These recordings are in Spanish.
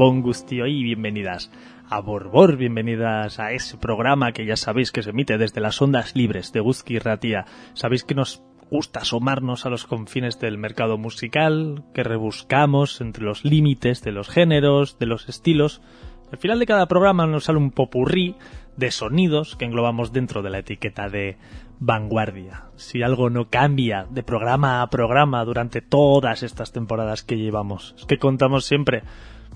Gabón Gustio y bienvenidas a Borbor, bienvenidas a ese programa que ya sabéis que se emite desde las ondas libres de Guzki Ratía. Sabéis que nos gusta asomarnos a los confines del mercado musical, que rebuscamos entre los límites de los géneros, de los estilos. Al final de cada programa nos sale un popurrí de sonidos que englobamos dentro de la etiqueta de vanguardia. Si algo no cambia de programa a programa durante todas estas temporadas que llevamos, es que contamos siempre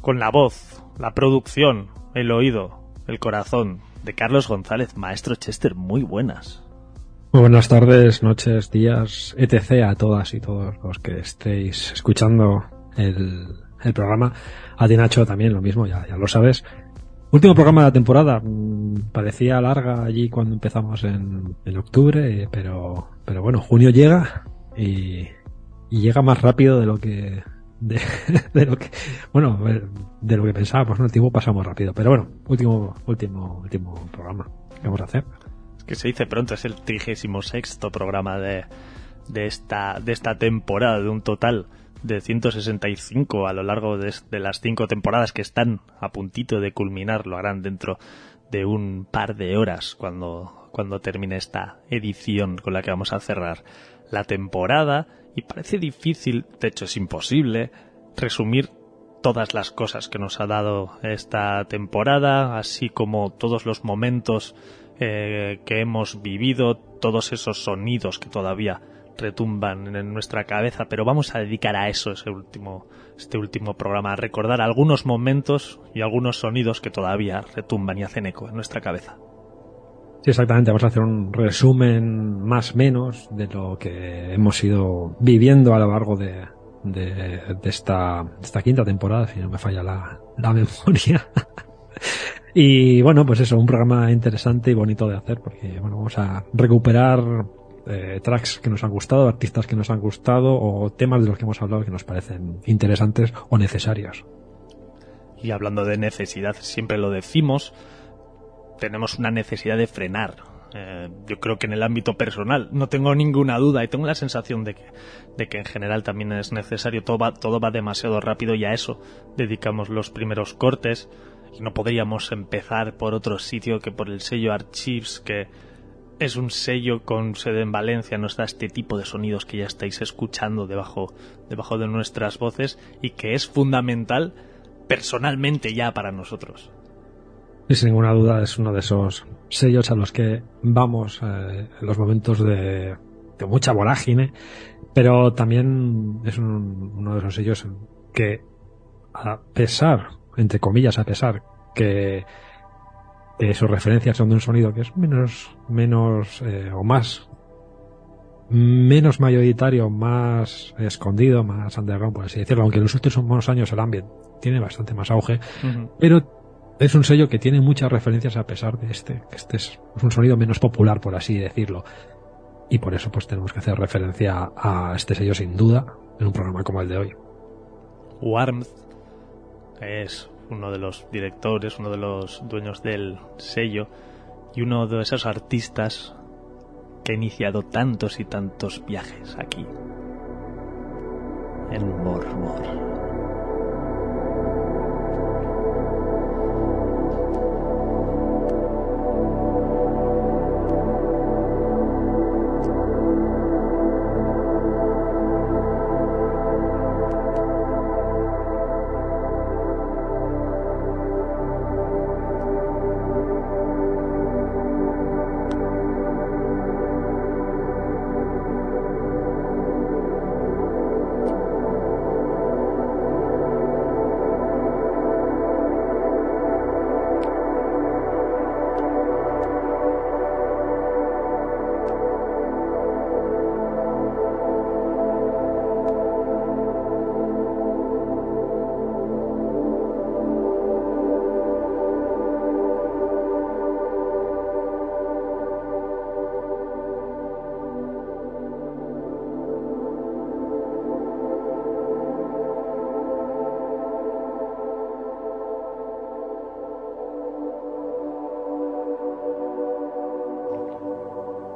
con la voz, la producción, el oído, el corazón de Carlos González, maestro Chester. Muy buenas. Muy buenas tardes, noches, días, etc. a todas y todos los que estéis escuchando el, programa. A ti Nacho también lo mismo, ya, ya lo sabes. Último programa de la temporada. Mm, parecía larga allí cuando empezamos en, octubre, pero, pero bueno, junio llega y llega más rápido de lo que de, lo que, bueno, de lo que pensábamos, ¿no? El tiempo pasa muy rápido. Pero bueno, último, último, último programa que vamos a hacer. Es que se dice pronto, es el 36 sexto programa de, de esta, de esta temporada, de un total de 165 a lo largo de, de, las cinco temporadas que están a puntito de culminar, lo harán dentro de un par de horas cuando, cuando termine esta edición con la que vamos a cerrar la temporada y parece difícil, de hecho es imposible, resumir todas las cosas que nos ha dado esta temporada, así como todos los momentos eh, que hemos vivido, todos esos sonidos que todavía retumban en nuestra cabeza, pero vamos a dedicar a eso ese último, este último programa, a recordar algunos momentos y algunos sonidos que todavía retumban y hacen eco en nuestra cabeza. Sí, exactamente. Vamos a hacer un resumen más menos de lo que hemos ido viviendo a lo largo de, de, esta, quinta temporada, si no me falla la, la memoria. y bueno, pues eso, un programa interesante y bonito de hacer, porque bueno, vamos a recuperar eh, tracks que nos han gustado, artistas que nos han gustado o temas de los que hemos hablado que nos parecen interesantes o necesarios. Y hablando de necesidad, siempre lo decimos, tenemos una necesidad de frenar. Eh, yo creo que en el ámbito personal no tengo ninguna duda y tengo la sensación de que, de que en general también es necesario. Todo va, todo va demasiado rápido y a eso dedicamos los primeros cortes. Y no podríamos empezar por otro sitio que por el sello Archives, que es un sello con sede en Valencia, nos da este tipo de sonidos que ya estáis escuchando debajo, debajo de nuestras voces y que es fundamental personalmente ya para nosotros. Y sin ninguna duda es uno de esos sellos a los que vamos eh, en los momentos de, de, mucha vorágine, pero también es un, uno de esos sellos que a pesar, entre comillas, a pesar que, sus referencias son de un sonido que es menos, menos eh, o más menos mayoritario, más escondido, más underground, por así decirlo, aunque en los últimos años el ambient tiene bastante más auge, uh -huh. pero es un sello que tiene muchas referencias a pesar de este, que este es, un sonido menos popular, por así decirlo. Y por eso pues tenemos que hacer referencia a este sello sin duda en un programa como el de hoy. Warmth es uno de los directores, uno de los dueños del sello y uno de esos artistas que ha iniciado tantos y tantos viajes aquí en Mormor.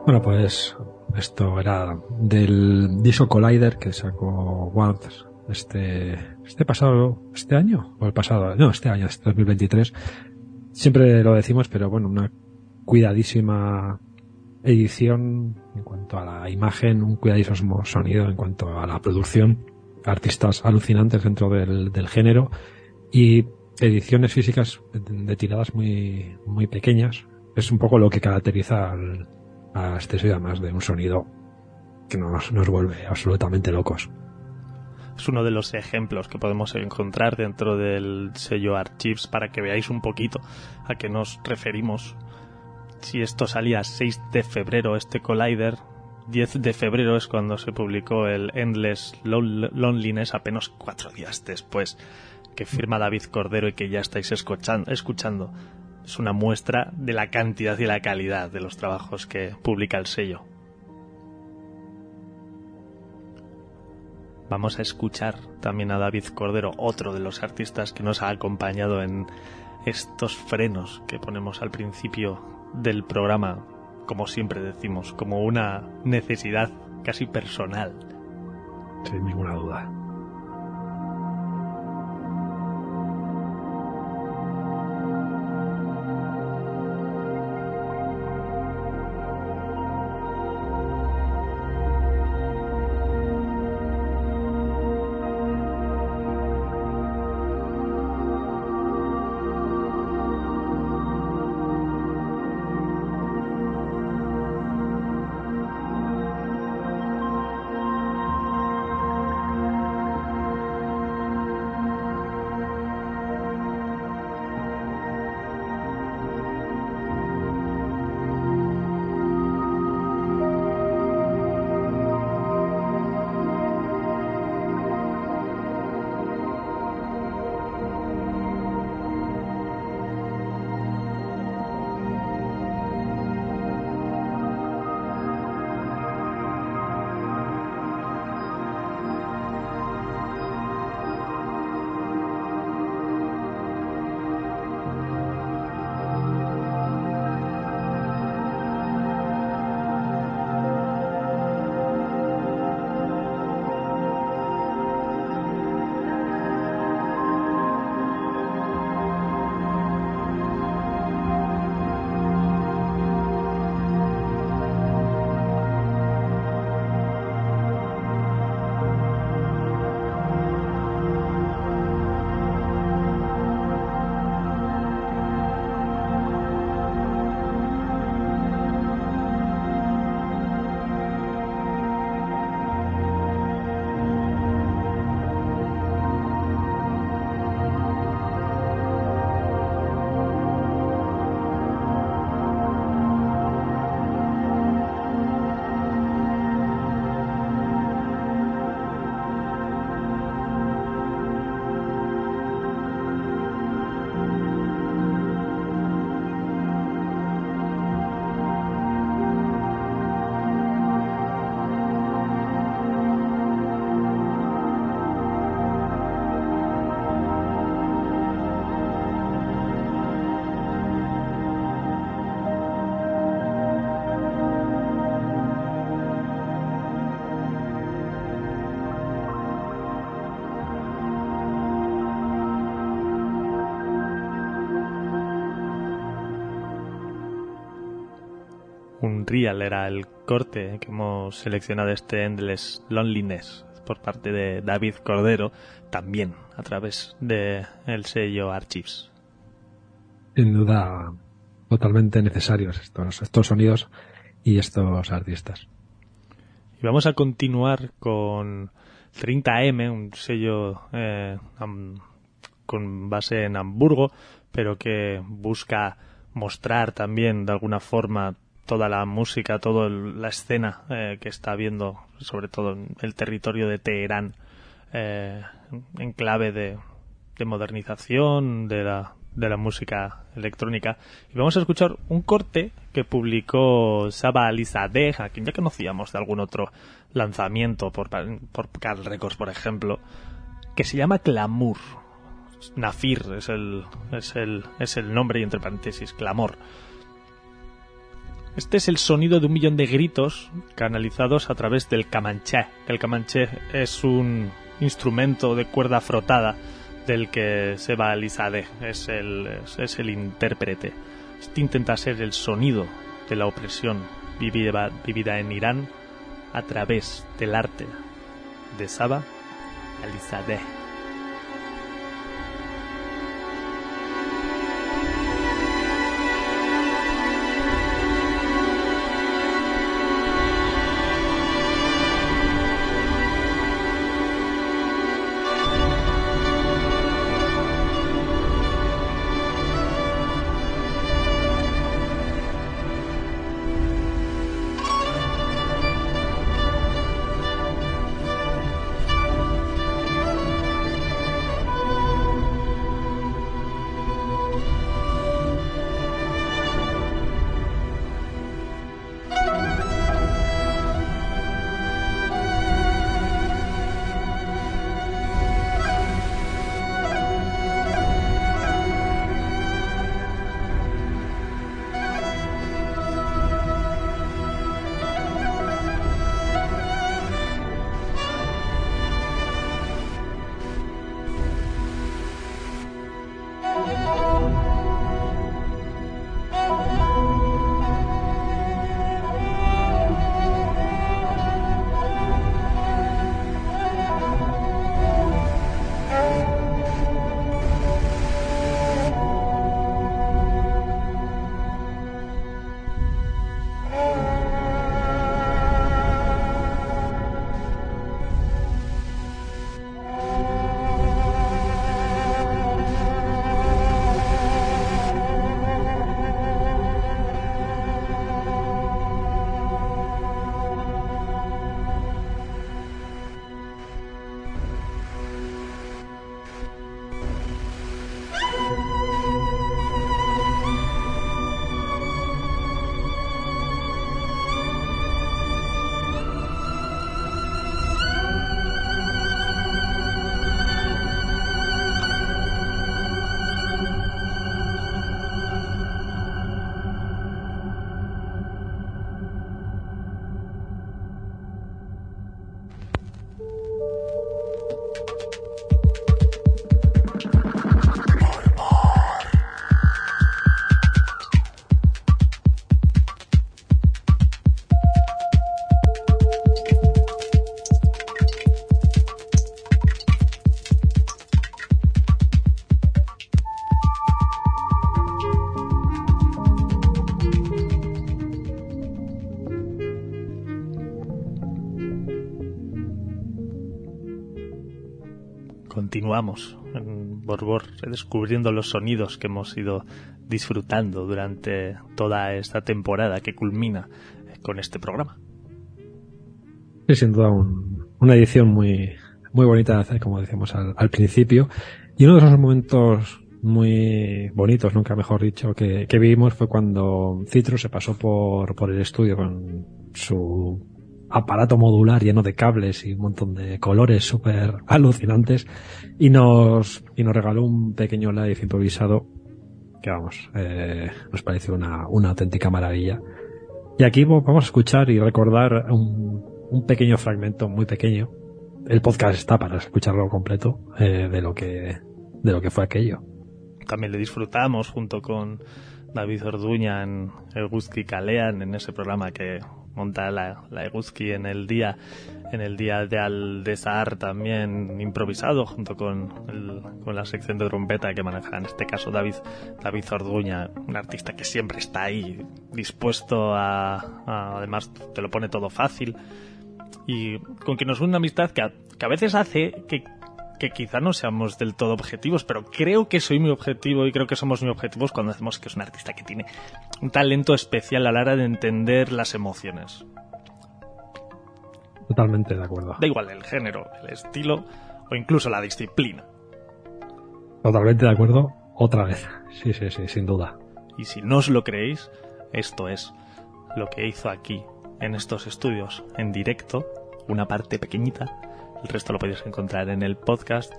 Bueno, pues esto era del Disco Collider que sacó Warp este, este pasado, este año, o el pasado, no, este año, este 2023. Siempre lo decimos, pero bueno, una cuidadísima edición en cuanto a la imagen, un cuidadísimo sonido en cuanto a la producción, artistas alucinantes dentro del, del género y ediciones físicas de, tiradas muy, muy pequeñas. Es un poco lo que caracteriza al, a este además de un sonido que nos, nos vuelve absolutamente locos. Es uno de los ejemplos que podemos encontrar dentro del sello Archives para que veáis un poquito a qué nos referimos. Si esto salía 6 de febrero, este Collider, 10 de febrero es cuando se publicó el Endless Loneliness, apenas cuatro días después que firma David Cordero y que ya estáis escuchando. escuchando es una muestra de la cantidad y la calidad de los trabajos que publica el sello. Vamos a escuchar también a David Cordero, otro de los artistas que nos ha acompañado en estos frenos que ponemos al principio del programa, como siempre decimos, como una necesidad casi personal. Sin ninguna duda. Real era el corte que hemos seleccionado este Endless Loneliness por parte de David Cordero, también a través de el sello Archives. Sin duda, totalmente necesarios estos, estos sonidos y estos artistas. Y vamos a continuar con 30M, un sello eh, con base en Hamburgo, pero que busca mostrar también de alguna forma toda la música, toda la escena eh, que está viendo, sobre todo en el territorio de Teherán, eh, en clave de, modernización de la, de la música electrónica. Y vamos a escuchar un corte que publicó Saba Alizadeh, a quien ya conocíamos de algún otro lanzamiento por, por Carl Records, por ejemplo, que se llama Clamor. Nafir es el, es el, es el nombre y entre paréntesis, clamor. Este es el sonido de un millón de gritos canalizados a través del camanché. El camanché es un instrumento de cuerda frotada del que Seba Alizadeh es el, es el intérprete. Este intenta ser el sonido de la opresión vivida, vivida en Irán a través del arte de Saba Alizadeh. Continuamos en Borbor descubriendo los sonidos que hemos ido disfrutando durante toda esta temporada que culmina con este programa. Sí, sin duda una edición muy, muy bonita, como decíamos al, principio. Y uno de esos momentos muy bonitos, nunca mejor dicho, que, que vivimos fue cuando Citro se pasó por, por el estudio con su aparato modular lleno de cables y un montón de colores súper alucinantes y nos, y nos regaló un pequeño live improvisado que vamos, eh, nos pareció una, una auténtica maravilla. Y aquí vamos a escuchar y recordar un, un pequeño fragmento, muy pequeño. El podcast está para escucharlo completo eh, de lo que de lo que fue aquello. También le disfrutamos junto con David Orduña en el Guzki Kalean, en ese programa que monta la, la en el día en el día de Aldesar también improvisado junto con, con la sección de trompeta que maneja en este caso David David Orduña un artista que siempre está ahí dispuesto a, además te lo pone todo fácil. Y con quien nos une una amistad que que a veces hace que que quizá no seamos del todo objetivos, pero creo que soy muy objetivo y creo que somos muy objetivos cuando decimos que es un artista que tiene un talento especial a la hora de entender las emociones. Totalmente de acuerdo. Da igual el género, el estilo o incluso la disciplina. Totalmente de acuerdo, otra vez. Sí, sí, sí, sin duda. Y si no os lo creéis, esto es lo que hizo aquí, en estos estudios, en directo, una parte pequeñita el resto lo podéis encontrar en el podcast.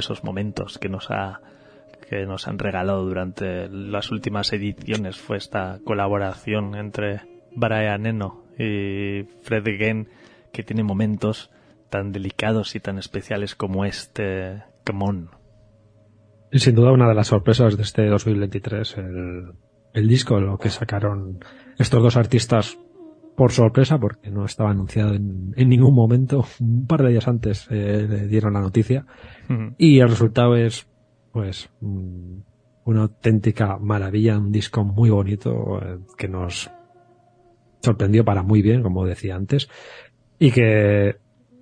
Esos momentos que nos ha que nos han regalado durante las últimas ediciones fue esta colaboración entre Brian Eno y Fred Again que tiene momentos tan delicados y tan especiales como este Come On. Sin duda una de las sorpresas de este 2023, el, el disco, lo que sacaron estos dos artistas por sorpresa, porque no estaba anunciado en, ningún momento. Un par de días antes eh, le dieron la noticia. Y el resultado es, pues, una auténtica maravilla, un disco muy bonito eh, que nos sorprendió para muy bien, como decía antes. Y que,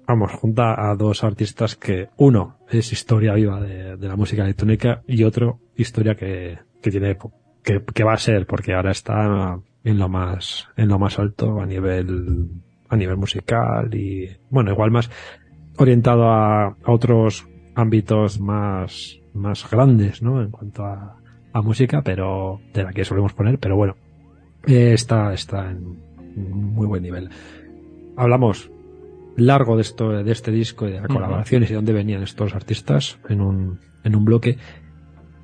vamos, junta a dos artistas que, uno es historia viva de, la música electrónica y otro historia que, que tiene, que, que va a ser, porque ahora está en lo más, en lo más alto a nivel, a nivel musical y, bueno, igual más orientado a, otros ámbitos más, más grandes, ¿no? En cuanto a a música, pero de la que solemos poner, pero bueno, eh, está, está en muy buen nivel. Hablamos largo de esto, de este disco y de las colaboraciones y de dónde venían estos artistas en un, en un bloque.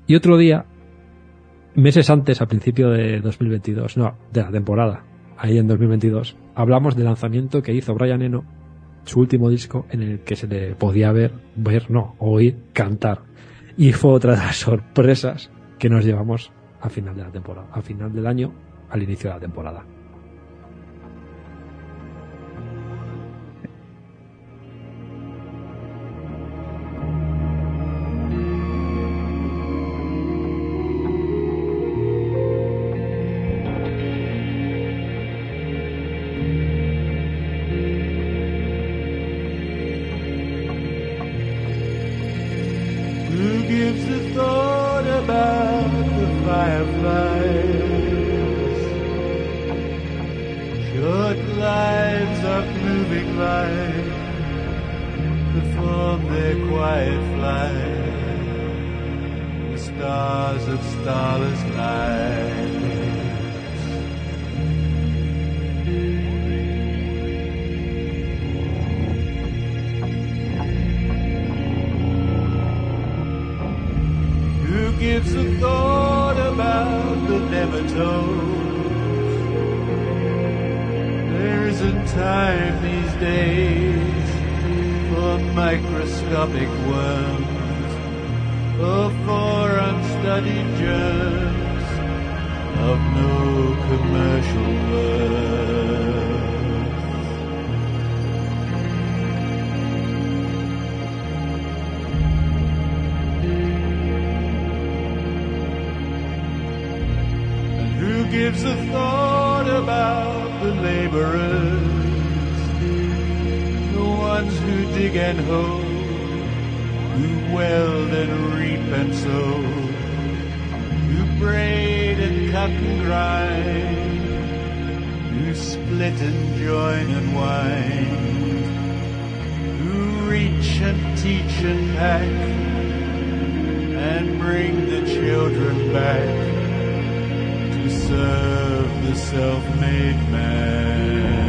Y otro día, meses antes, a principio de 2022, no, de la temporada, ahí en 2022, hablamos del lanzamiento que hizo Brian Eno, su último disco, en el que se le podía ver, ver, no, oír, cantar. Y fue otra de las sorpresas que nos llevamos al final de la temporada, al final del año, al inicio de la temporada. so. There isn't time these days for microscopic worms or for unstudied germs of no commercial and reap and sow, who braid and cut and grind, who split and join and wind, who reach and teach and pack, and bring the children back to serve the self-made man.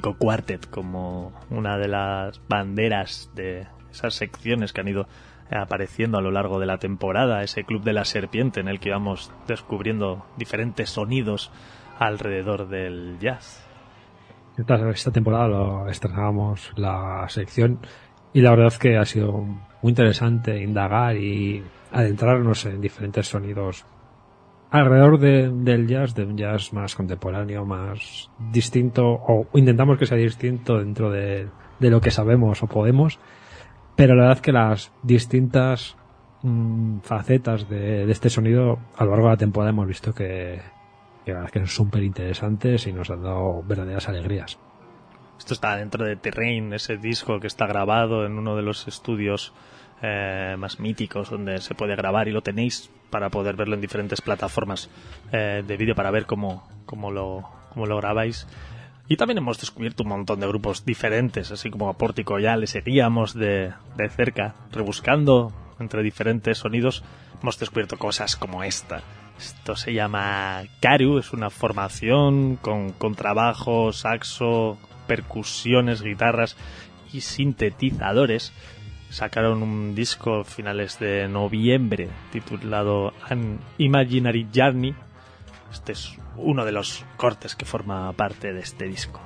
Portico Quartet como una de las banderas de esas secciones que han ido apareciendo a lo largo de la temporada, ese club de la serpiente en el que vamos descubriendo diferentes sonidos alrededor del jazz. Esta, temporada lo estrenábamos la sección y la verdad es que ha sido muy interesante indagar y adentrarnos en diferentes sonidos alrededor del jazz, de un jazz más contemporáneo, más distinto, o intentamos que sea distinto dentro de, lo que sabemos o podemos, pero la verdad es que las distintas mm, facetas de, este sonido a lo largo de la temporada hemos visto que, que, que son súper interesantes y nos han dado verdaderas alegrías. Esto está dentro de Terrain, ese disco que está grabado en uno de los estudios eh, más míticos donde se puede grabar y lo tenéis para poder verlo en diferentes plataformas eh, de vídeo para ver cómo, cómo, lo, cómo lo grabáis. Y también hemos descubierto un montón de grupos diferentes, así como a Pórtico ya le seguíamos de, de cerca, rebuscando entre diferentes sonidos. Hemos descubierto cosas como esta. Esto se llama Karu, es una formación con contrabajo, saxo, percusiones, guitarras y sintetizadores. Sacaron un disco a finales de noviembre titulado An Imaginary Journey. Este es uno de los cortes que forma parte de este disco.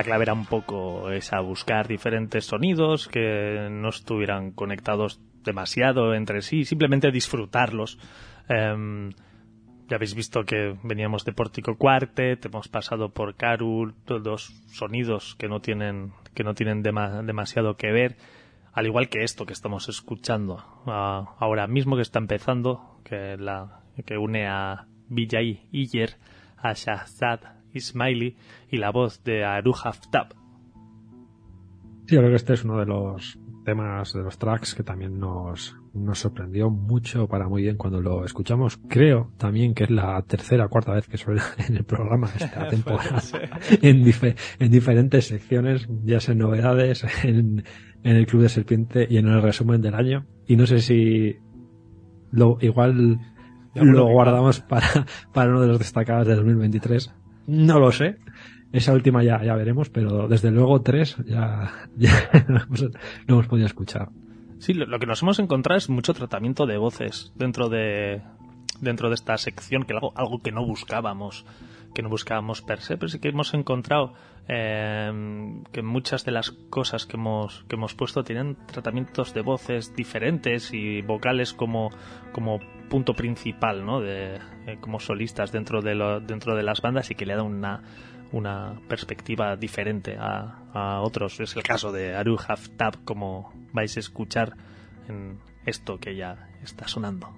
La clave era un poco esa, buscar diferentes sonidos que no estuvieran conectados demasiado entre sí, simplemente disfrutarlos. Em, ya habéis visto que veníamos de Pórtico Quartet, hemos pasado por Carul, dos sonidos que no tienen, que no tienen demasiado que ver, al igual que esto que estamos escuchando ahora mismo que está empezando, que, une a Vijay Iyer a Shahzad Ismaili y la voz de Aru Haftab. Sí, yo creo que este es uno de los temas de los tracks que también nos, nos sorprendió mucho para muy bien cuando lo escuchamos. Creo también que es la tercera o cuarta vez que suena en el programa esta temporada. en, en diferentes secciones, ya sea en novedades, en, en el Club de Serpiente y en el resumen del año. Y no sé si lo igual lo guardamos para, para uno de los destacados de 2023. No lo sé. Esa última ya, ya veremos, pero desde luego tres ya, ya no, hemos, podido escuchar. Sí, lo, que nos hemos encontrado es mucho tratamiento de voces dentro de, dentro de esta sección, que algo, algo que no buscábamos, que no buscábamos per se, pero sí que hemos encontrado eh, que muchas de las cosas que hemos, que hemos puesto tienen tratamientos de voces diferentes y vocales como, como punto principal, ¿no? De, eh, como solistas dentro de, lo, dentro de las bandas y que le da una, una perspectiva diferente a, a, otros. Es el caso de Aru Haftab, como vais a escuchar en esto que ya está sonando.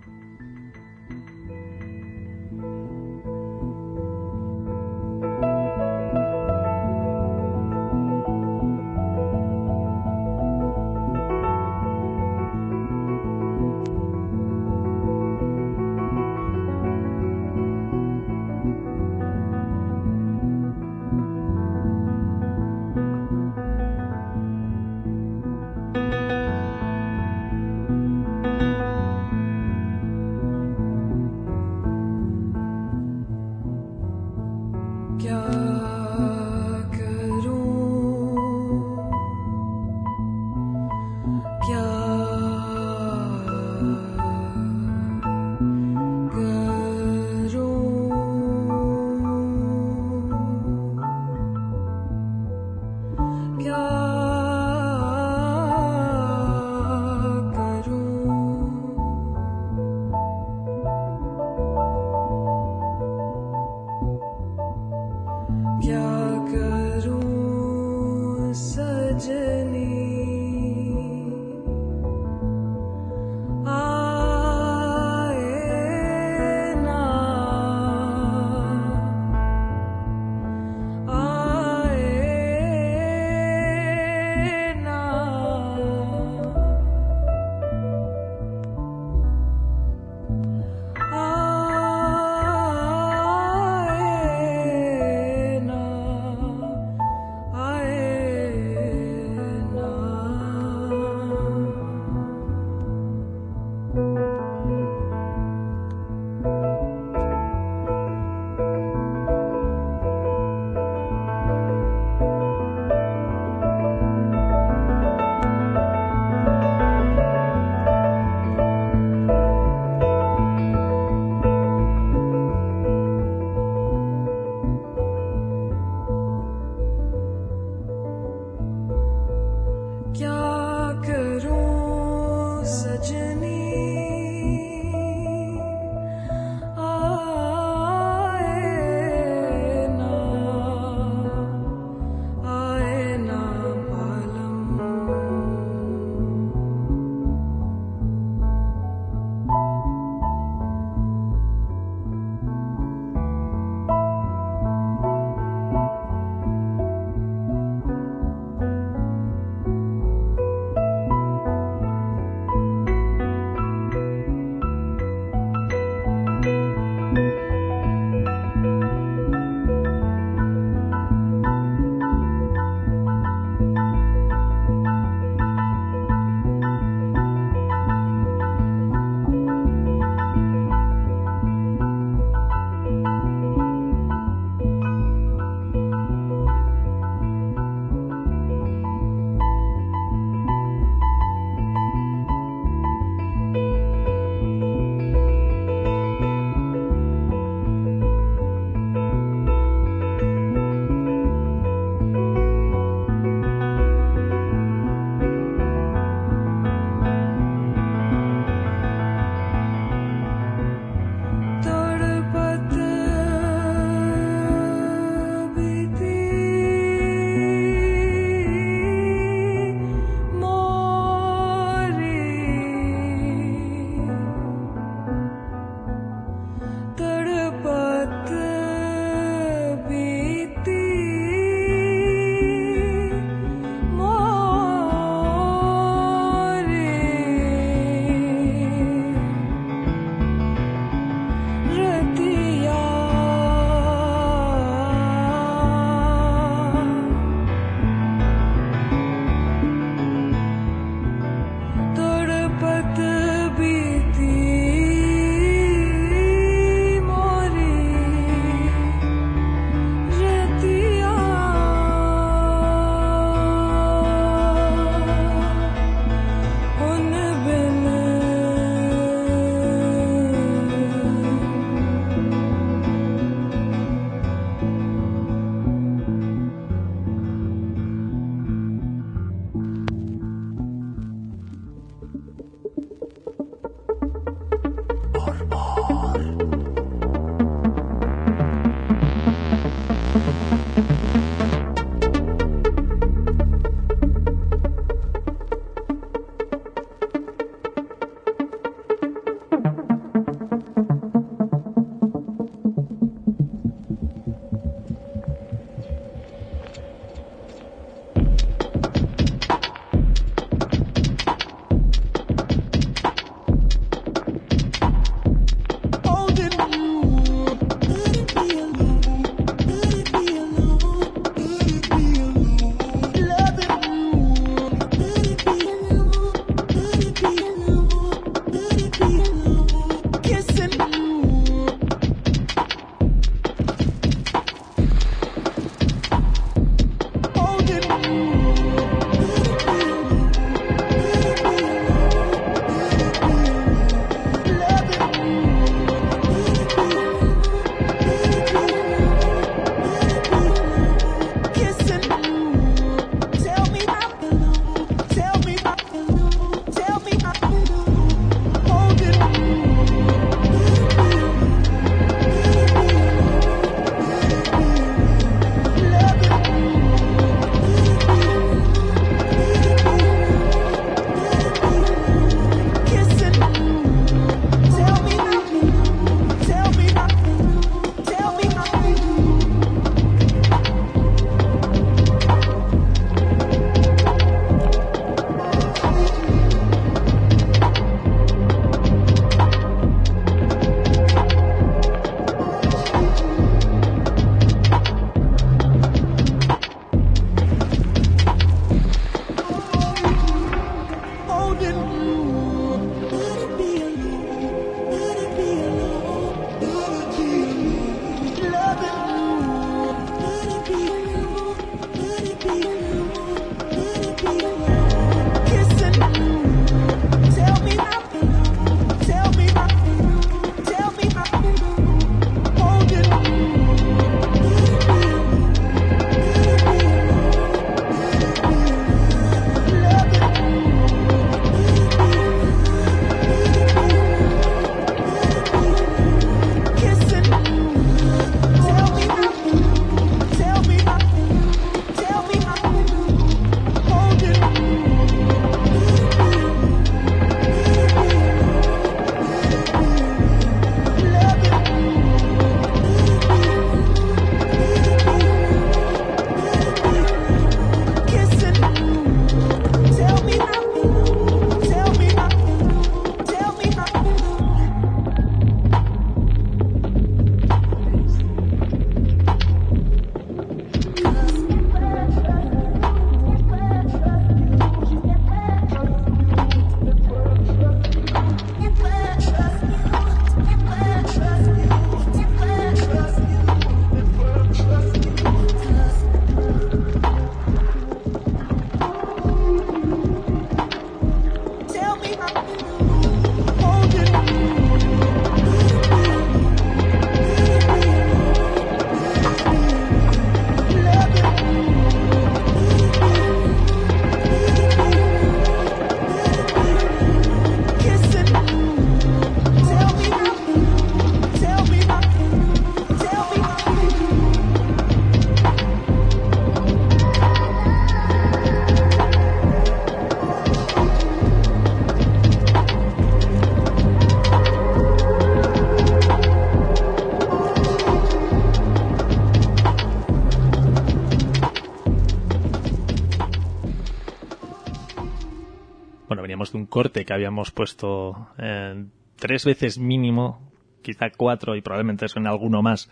Corte que habíamos puesto eh, tres veces mínimo, quizá cuatro y probablemente suene alguno más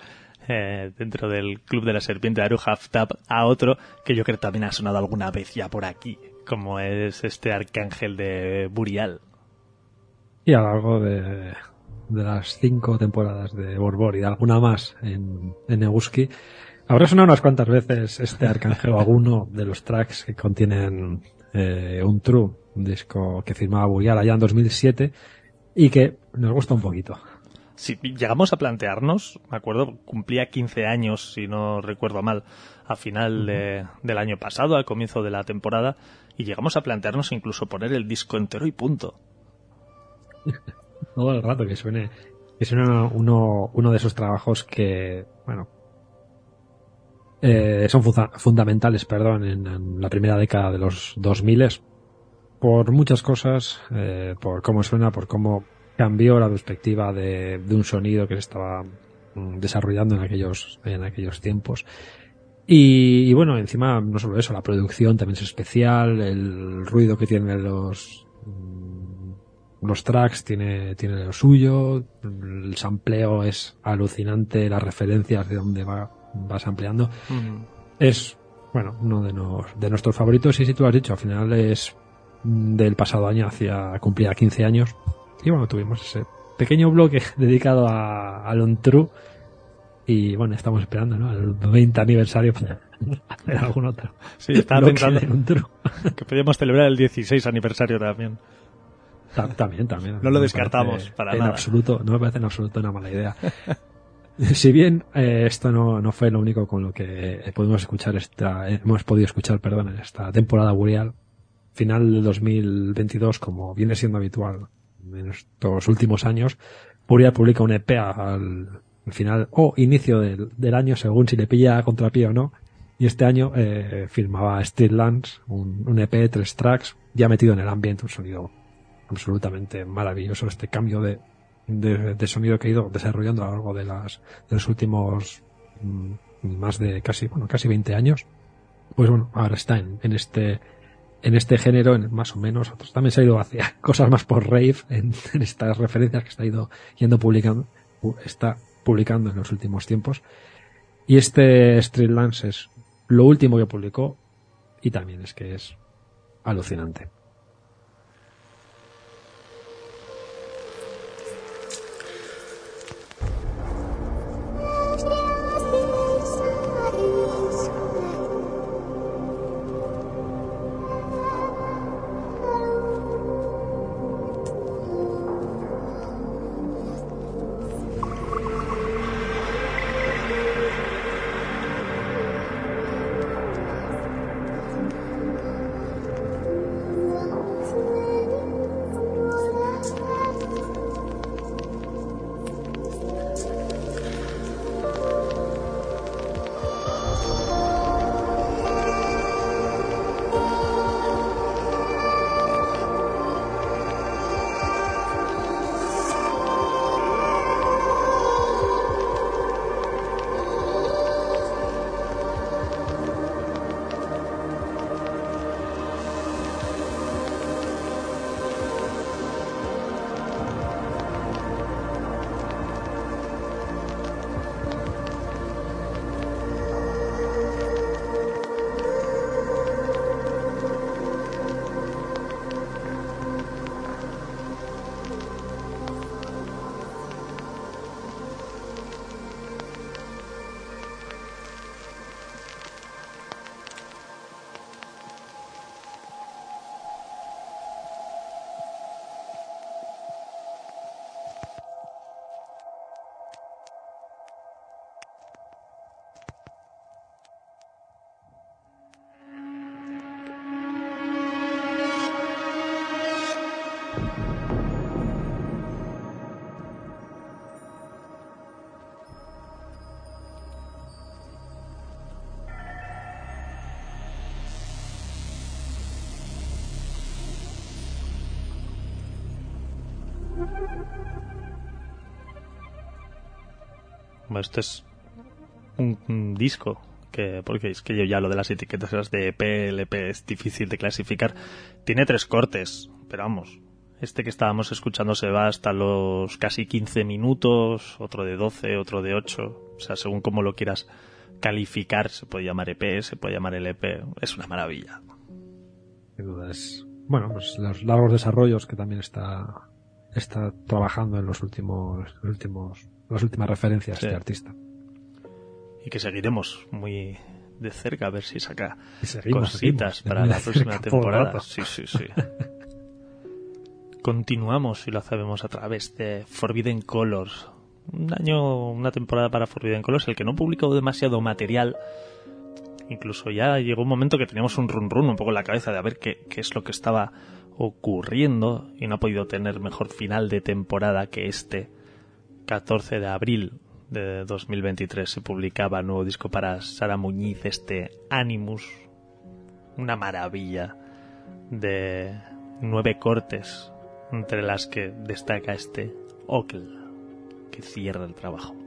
eh, dentro del Club de la Serpiente de Aru Tab a otro que yo creo que también ha sonado alguna vez ya por aquí, como es este arcángel de Burial. Y a lo largo de, de las cinco temporadas de Borbor y de alguna más en, en habrá sonado unas cuantas veces este arcángel o alguno de los tracks que contienen eh, un True, un disco que firmaba Burial allá en 2007 y que nos gusta un poquito. Si llegamos a plantearnos, me acuerdo, cumplía 15 años, si no recuerdo mal, a final de, del año pasado, al comienzo de la temporada, y llegamos a plantearnos incluso poner el disco entero y punto. Todo el rato que suene, que suene uno, uno de esos trabajos que, bueno, eh, son fundamentales, perdón, en, la primera década de los 2000 por muchas cosas, eh, por cómo suena, por cómo cambió la perspectiva de, un sonido que se estaba mm, desarrollando en aquellos, en aquellos tiempos. Y, bueno, encima no solo eso, la producción también es especial, el ruido que tienen los mm, los tracks tiene, tiene suyo, el sampleo es alucinante, las referencias de dónde va, vas ampliando. Es, bueno, uno de, nos, de nuestros favoritos y si tú has dicho, al final es del pasado año hacia cumplir 15 años y bueno, tuvimos ese pequeño bloque dedicado a, a True. Y bueno, estamos esperando, ¿no? El 20 aniversario para hacer algún otro. Sí, estaba pensando que podríamos celebrar el 16 aniversario también. También, también. No lo descartamos para en nada. absoluto, no me parece en absoluto una mala idea. si bien eh, esto no, no fue lo único con lo que pudimos escuchar esta, hemos podido escuchar, perdón, en esta temporada Burial, final del 2022, como viene siendo habitual en estos últimos años, Burial publica un EP al, final o inicio del, del, año, según si le pilla a contrapié o no. Y este año eh, firmaba Streetlands, un, un EP, tres tracks, ya metido en el ambiente, un sonido absolutamente maravilloso, este cambio de, de, sonido que he ido desarrollando a lo largo de, las, de los últimos mm, más de casi, bueno, casi 20 años. Pues bueno, ahora está en, este en este género, en, más o menos, también se ha ido hacia cosas más por rave, en, en, estas referencias que está ido yendo publicando, está publicando en los últimos tiempos. Y este Streetlands es lo último que publicó y también es que es alucinante. Esto es un, un, disco que porque es que yo ya lo de las etiquetas de EP, LP es difícil de clasificar. Tiene tres cortes pero vamos, este que estábamos escuchando se va hasta los casi 15 minutos, otro de 12, otro de 8, o sea, según como lo quieras calificar, se puede llamar EP, se puede llamar LP, es una maravilla. Sin duda es, bueno, pues los largos desarrollos que también está, está trabajando en los últimos, últimos, las últimas referencias Sí. de este artista. Y que seguiremos muy de cerca a ver si saca seguimos, cositas seguimos, para la próxima temporada. Sí, sí, sí. Continuamos y lo hacemos a través de Forbidden Colors. Un año, una temporada para Forbidden Colors, el que no publicó demasiado material. Incluso ya llegó un momento que teníamos un run run un poco en la cabeza de a ver qué, qué es lo que estaba ocurriendo y no ha podido tener mejor final de temporada que este. 14 de abril de 2023 se publicaba nuevo disco para Sara Muñiz, este Animus, una maravilla de nueve cortes, entre las que destaca este Ocle, que cierra el trabajo.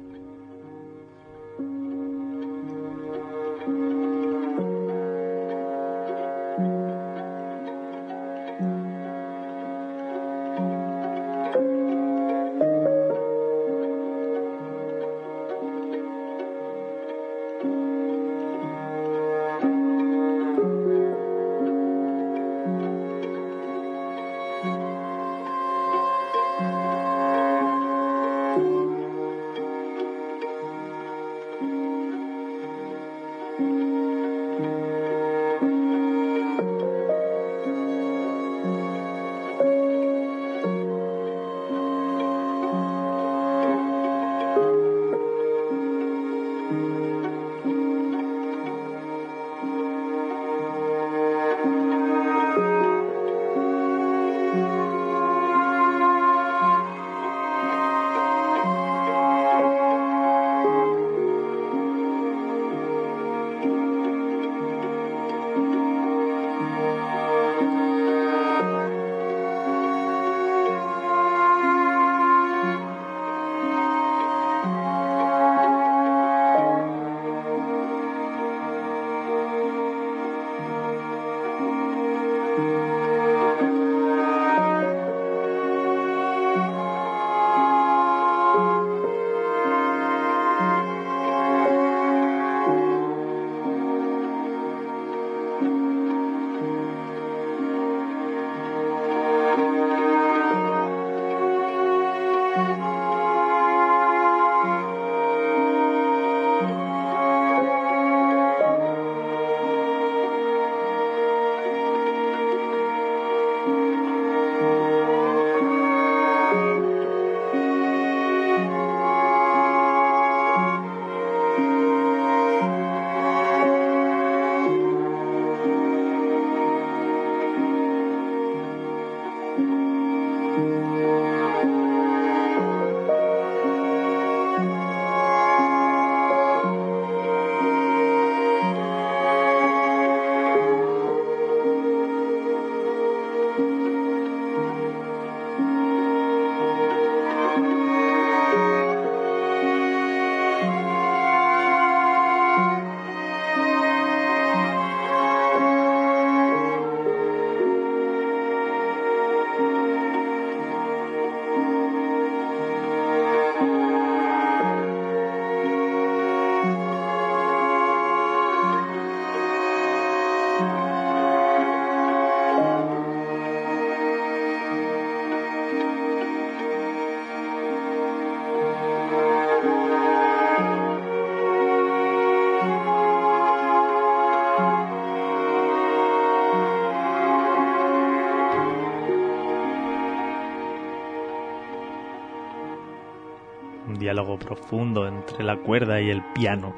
Diálogo profundo entre la cuerda y el piano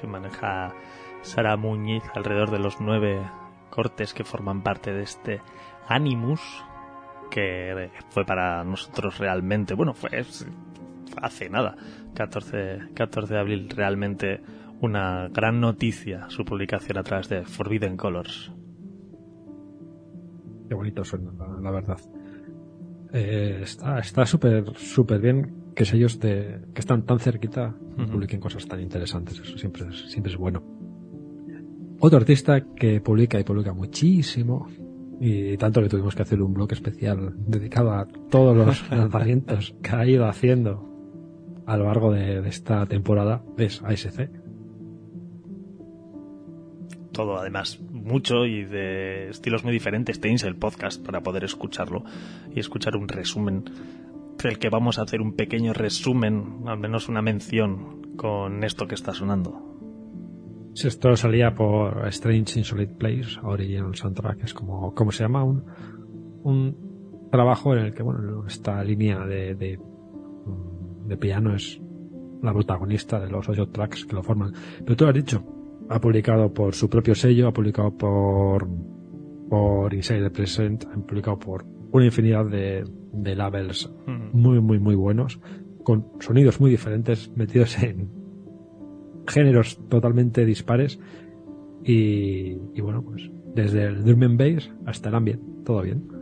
que maneja Sara Muñiz alrededor de los nueve cortes que forman parte de este Animus que fue para nosotros realmente, bueno, fue hace nada, 14, 14 de abril, realmente una gran noticia su publicación a través de Forbidden Colors. Qué bonito suena, la, verdad. Eh, está está súper súper bien que sellos de, que están tan cerquita publiquen cosas tan interesantes. Eso siempre es, siempre es bueno. Otro artista que publica y publica muchísimo Y tanto que tuvimos que hacer un blog especial dedicado a todos los lanzamientos que ha ido haciendo a lo largo de, esta temporada es ASC. Todo, además, mucho y de estilos muy diferentes. Tenéis el podcast para poder escucharlo y escuchar un resumen el que vamos a hacer un pequeño resumen, al menos una mención con esto que está sonando. Esto salía por Strange Insolite Place, Original Soundtrack, es como, como se llama, un, un trabajo en el que, bueno, esta línea de, de, piano es la protagonista de los ocho tracks que lo forman. Pero tú lo has dicho, ha publicado por su propio sello, ha publicado por, por Inside Present, ha publicado por una infinidad de, de labels muy, muy, muy buenos, con sonidos muy diferentes, metidos en géneros totalmente dispares. Y, y bueno, pues desde el drum and bass hasta el ambient, todo bien.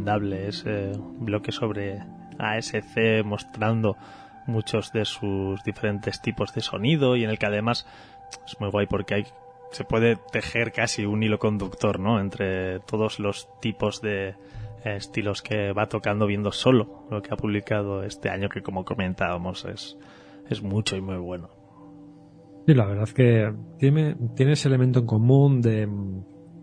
Recomendable ese bloque sobre ASC mostrando muchos de sus diferentes tipos de sonido y en el que además es muy guay porque hay se puede tejer casi un hilo conductor, ¿no? Entre todos los tipos de eh, estilos que va tocando viendo solo lo que ha publicado este año que como comentábamos es, es mucho y muy bueno. Y la verdad es que tiene, tiene ese elemento en común de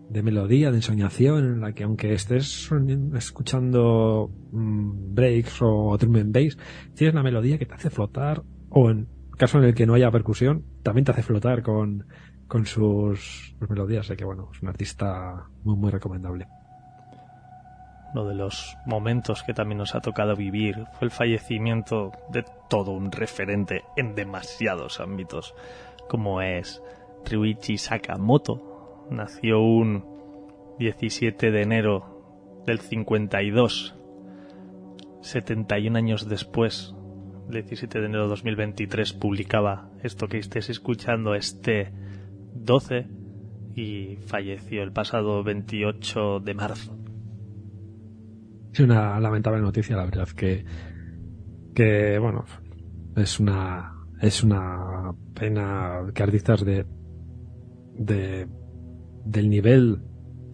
de melodía, de ensoñación, en la que aunque estés escuchando mm, breaks o drum and bass, tienes la melodía que te hace flotar, o en caso en el que no haya percusión, también te hace flotar con, con sus, melodías. Así que bueno, es un artista muy, muy recomendable. Uno de los momentos que también nos ha tocado vivir fue el fallecimiento de todo un referente en demasiados ámbitos, como es Ryuichi Sakamoto, nació un 17 de enero del 52, 71 años después, el 17 de enero de 2023, publicaba esto que estés escuchando este 12 y falleció el pasado 28 de marzo. Es una lamentable noticia, la verdad, que, que bueno, es una, es una pena que artistas de, de, del nivel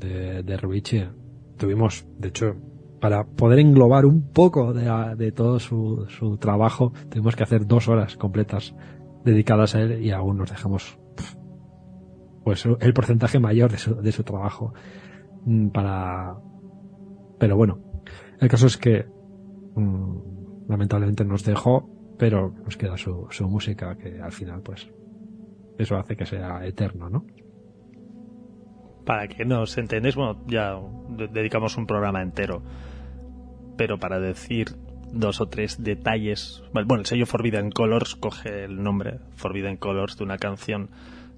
de, de tuvimos, de hecho, para poder englobar un poco de, de todo su, su, trabajo, tuvimos que hacer dos horas completas dedicadas a él y aún nos dejamos pues el porcentaje mayor de su, de su trabajo mm, para pero bueno el caso es que mmm, lamentablemente nos dejó pero nos queda su, su música que al final pues eso hace que sea eterno no para que nos entendáis, bueno, ya dedicamos un programa entero, pero para decir dos o tres detalles, bueno, el sello Forbidden Colors coge el nombre Forbidden Colors de una canción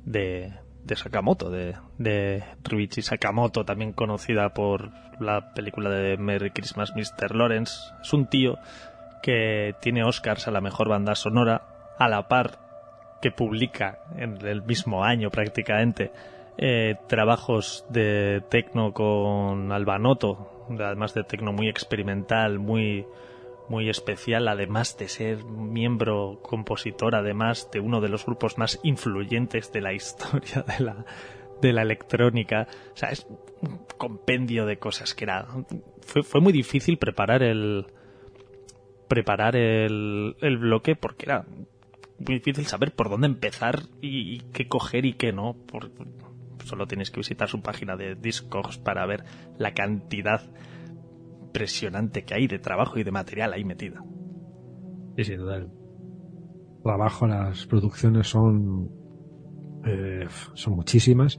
de, de Sakamoto, de, de Ruichi Sakamoto, también conocida por la película de Merry Christmas Mr. Lawrence. Es un tío que tiene Oscars a la mejor banda sonora, a la par que publica en el mismo año prácticamente eh, trabajos de tecno con Albanoto, además de tecno muy experimental, muy muy especial, además de ser miembro compositor, además de uno de los grupos más influyentes de la historia de la, electrónica. O sea, es un compendio de cosas que era. Fue, fue muy difícil preparar el. preparar el, bloque porque era muy difícil saber por dónde empezar y, y qué coger y qué no. Por, solo tienes que visitar su página de Discogs para ver la cantidad impresionante que hay de trabajo y de material ahí metida. Sí, sí, El trabajo, las producciones son eh, son muchísimas.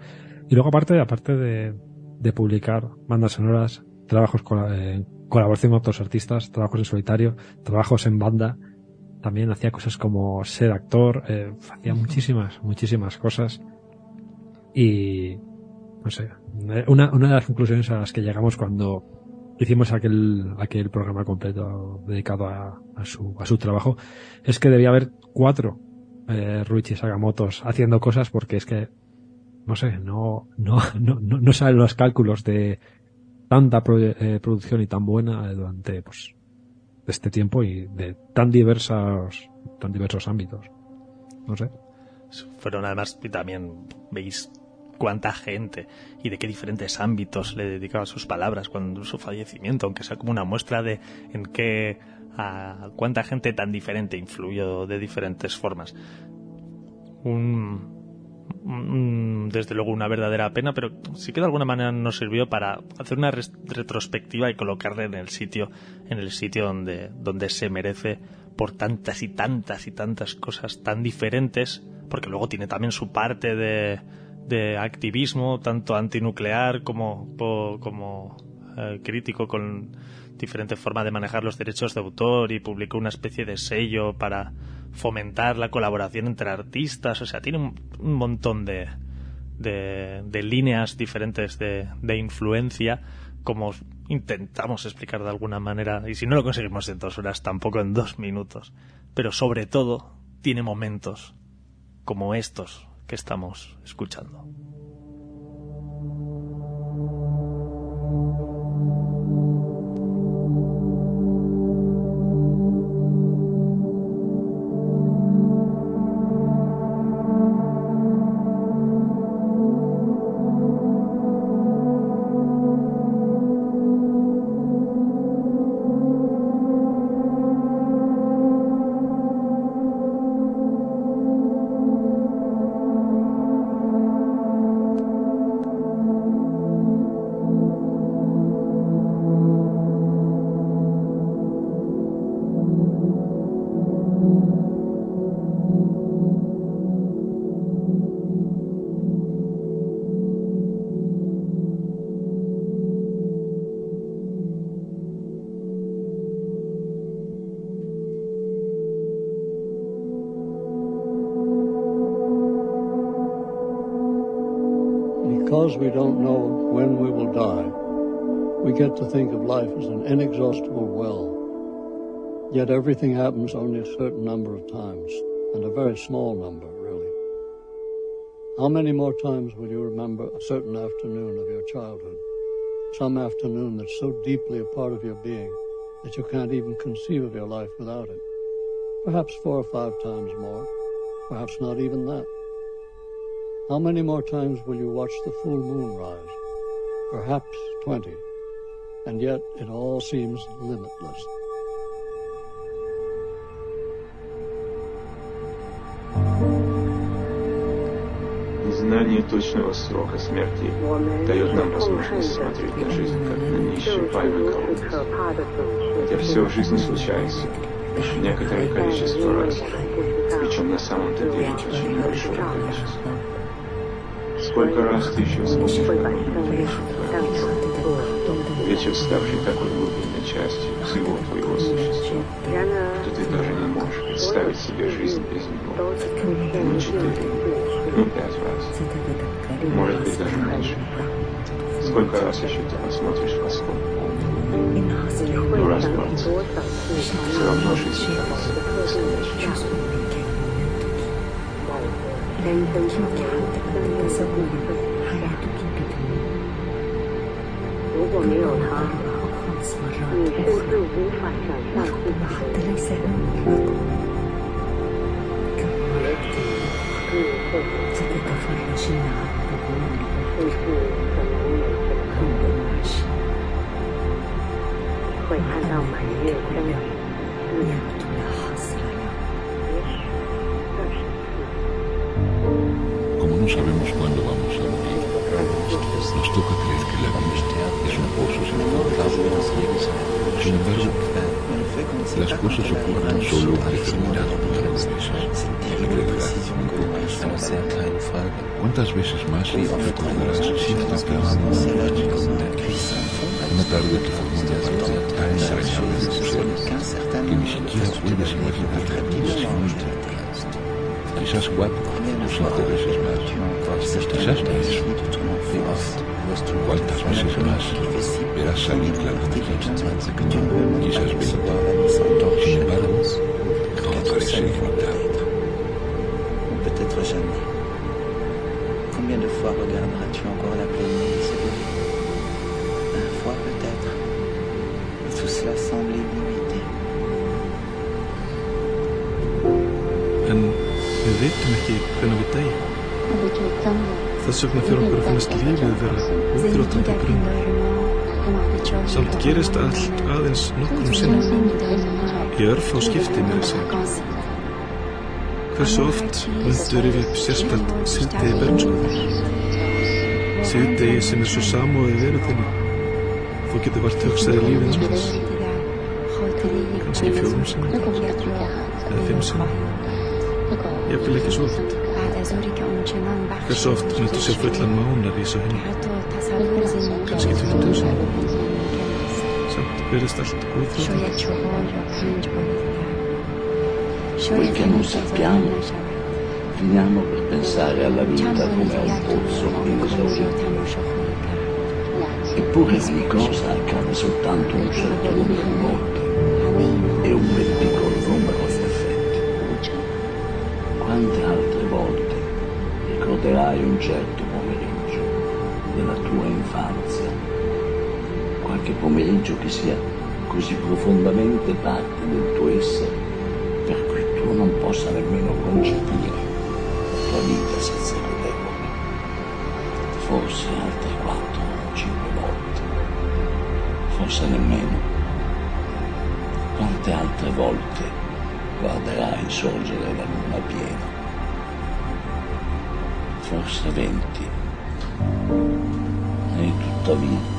Y luego aparte, aparte de, de publicar bandas sonoras, trabajos con, eh, colaboración con otros artistas, trabajos en solitario, trabajos en banda, también hacía cosas como ser actor, eh, hacía muchísimas, muchísimas cosas. Y, no sé, una, una de las conclusiones a las que llegamos cuando hicimos aquel, aquel programa completo dedicado a, a, su, a su trabajo es que debía haber cuatro eh, Ruichi Sagamotos haciendo cosas porque es que, no sé, no, no, no, no, salen los cálculos de tanta pro, eh, producción y tan buena durante, pues, este tiempo y de tan diversos, tan diversos ámbitos. No sé. Fueron además, y también veis cuánta gente y de qué diferentes ámbitos le dedicaba sus palabras cuando su fallecimiento, aunque sea como una muestra de en qué a cuánta gente tan diferente influyó de diferentes formas. Un, desde luego una verdadera pena, pero sí que de alguna manera nos sirvió para hacer una retrospectiva y colocarle en el sitio, en el sitio donde, donde se merece por tantas y tantas y tantas cosas tan diferentes, porque luego tiene también su parte de, de activismo, tanto antinuclear como, como eh, crítico con diferentes formas de manejar los derechos de autor y publicó una especie de sello para fomentar la colaboración entre artistas. O sea, tiene un, montón de, de, de, líneas diferentes de, de influencia como intentamos explicar de alguna manera, y si no lo conseguimos en dos horas, tampoco en dos minutos, pero sobre todo tiene momentos como estos que estamos escuchando. Because we don't know when we will die, we get to think of life as an inexhaustible well. Yet everything happens only a certain number of times, and a very small number, really. How many more times will you remember a certain afternoon of your childhood? Some afternoon that's so deeply a part of your being that you can't even conceive of your life without it. Perhaps four or five times more. Perhaps not even that. How many more times will you watch the full moon rise? Perhaps twenty. And yet it all seems limitless. Знание точного срока смерти дает нам возможность смотреть на жизнь как на неисчерпаемый колодец, где все в жизни случается лишь некоторое количество раз, причем на самом-то деле очень небольшое количество. Сколько раз ты еще вспомнишь Вечер, ставший такой глубинной частью всего твоего существа, что ты даже не можешь представить себе жизнь без него. Ну, четыре, ну, пять раз. Может быть, даже меньше. Сколько раз еще ты посмотришь в оскол? Ну, раз двадцать. Все равно жизнь кажется бесконечной. 如果没有他，我是无法想象的。特别是以后我再发生什么，我就是可能有些困难时，会看到满月这样。Sabemos cuándo vamos a morir, nos toca creer que la vida es un pozo sin fondo. Sin embargo, las cosas ocurren solo en determinado número de veces. ¿Creerás? ¿Cuántas veces más recordarás cierta tarde Una tarde que formó una parte tan entrañable de tu ser que ni siquiera puedes imaginar la vida sin ella. Quizás cuatro o cinco veces más. Quizás tres. ¿Cuántas veces más verás salir la luz? Quizás veinte. Sin embargo, todo parece við vitum ekki hvernig við degja. Þess vegna fyrir okkur að finnast lífið vera útrótandi grunn. Samt gerist allt aðeins nokkrum sinnum. Í örf á skipti mér að segja. Hversu oft myndur yfir upp sérspælt síðdegi bernskuður? Síðdegi sem er svo samóðið veru þinni. Þú getur vart eins og þess. Kannski fjórum sinnum. Eða fimm sinnum. Jafnvel ekki svo oft. Hversu oft myndu sér fullan mánar í þessu henni? Kannski 20 sinni. Samt verðist allt útrótandi. Poiché non sappiamo, finiamo per pensare alla vita come a un pozzo inesaurito. Eppure ogni cosa accade soltanto un certo numero di volte e un ben piccolo numero. Quante altre volte ricorderai un certo pomeriggio della tua infanzia? Qualche pomeriggio che sia così profondamente parte del tuo essere per cui tu non possa nemmeno concepire la tua vita senza quell'epoca. Forse altre quattro o cinque volte, forse nemmeno. Quante altre volte guarderai sorgere la luna piena? Forse venti. E tuttavia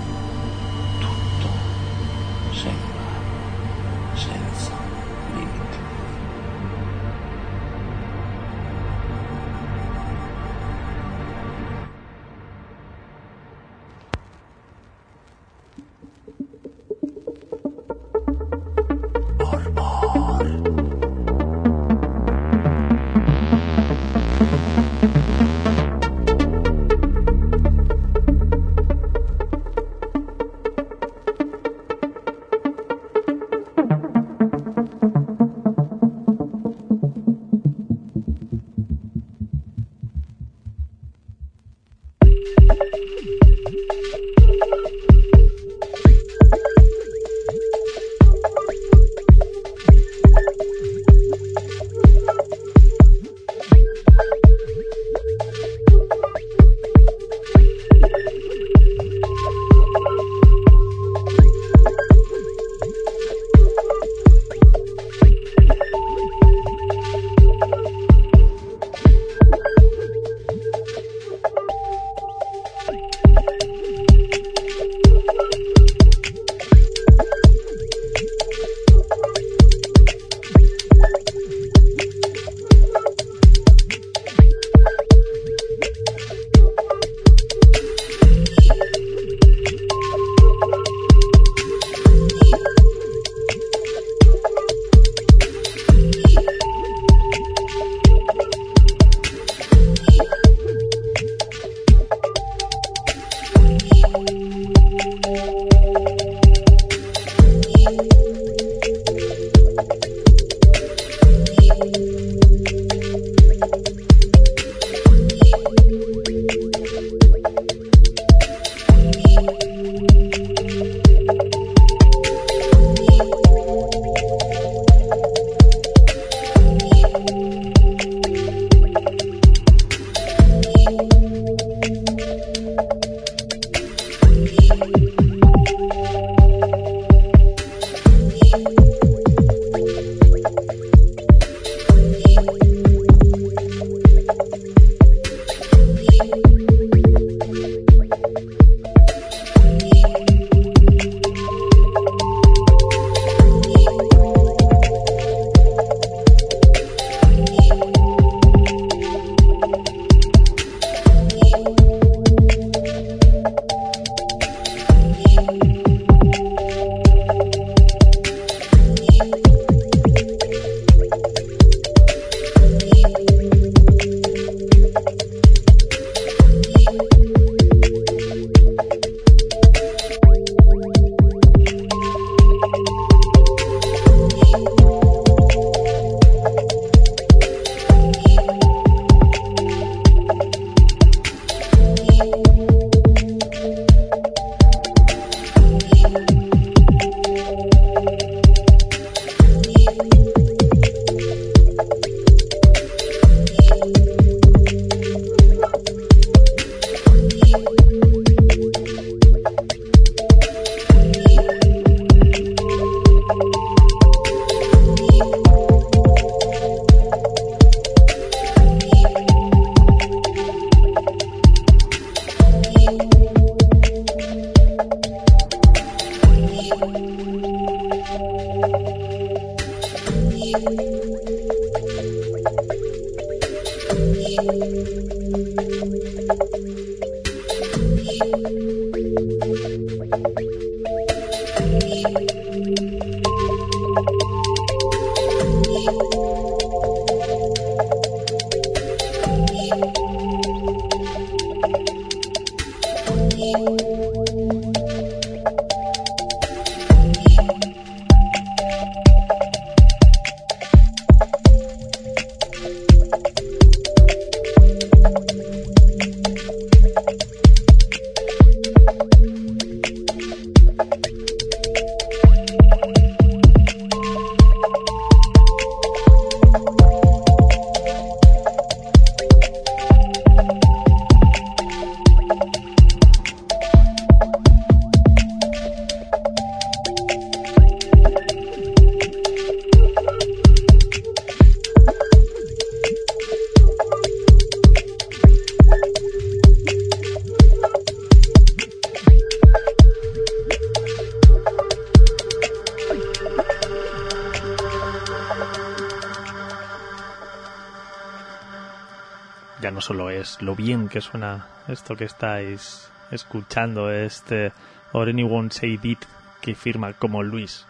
que suena esto que estáis escuchando, este Or Anyone Say It que firma como Luis,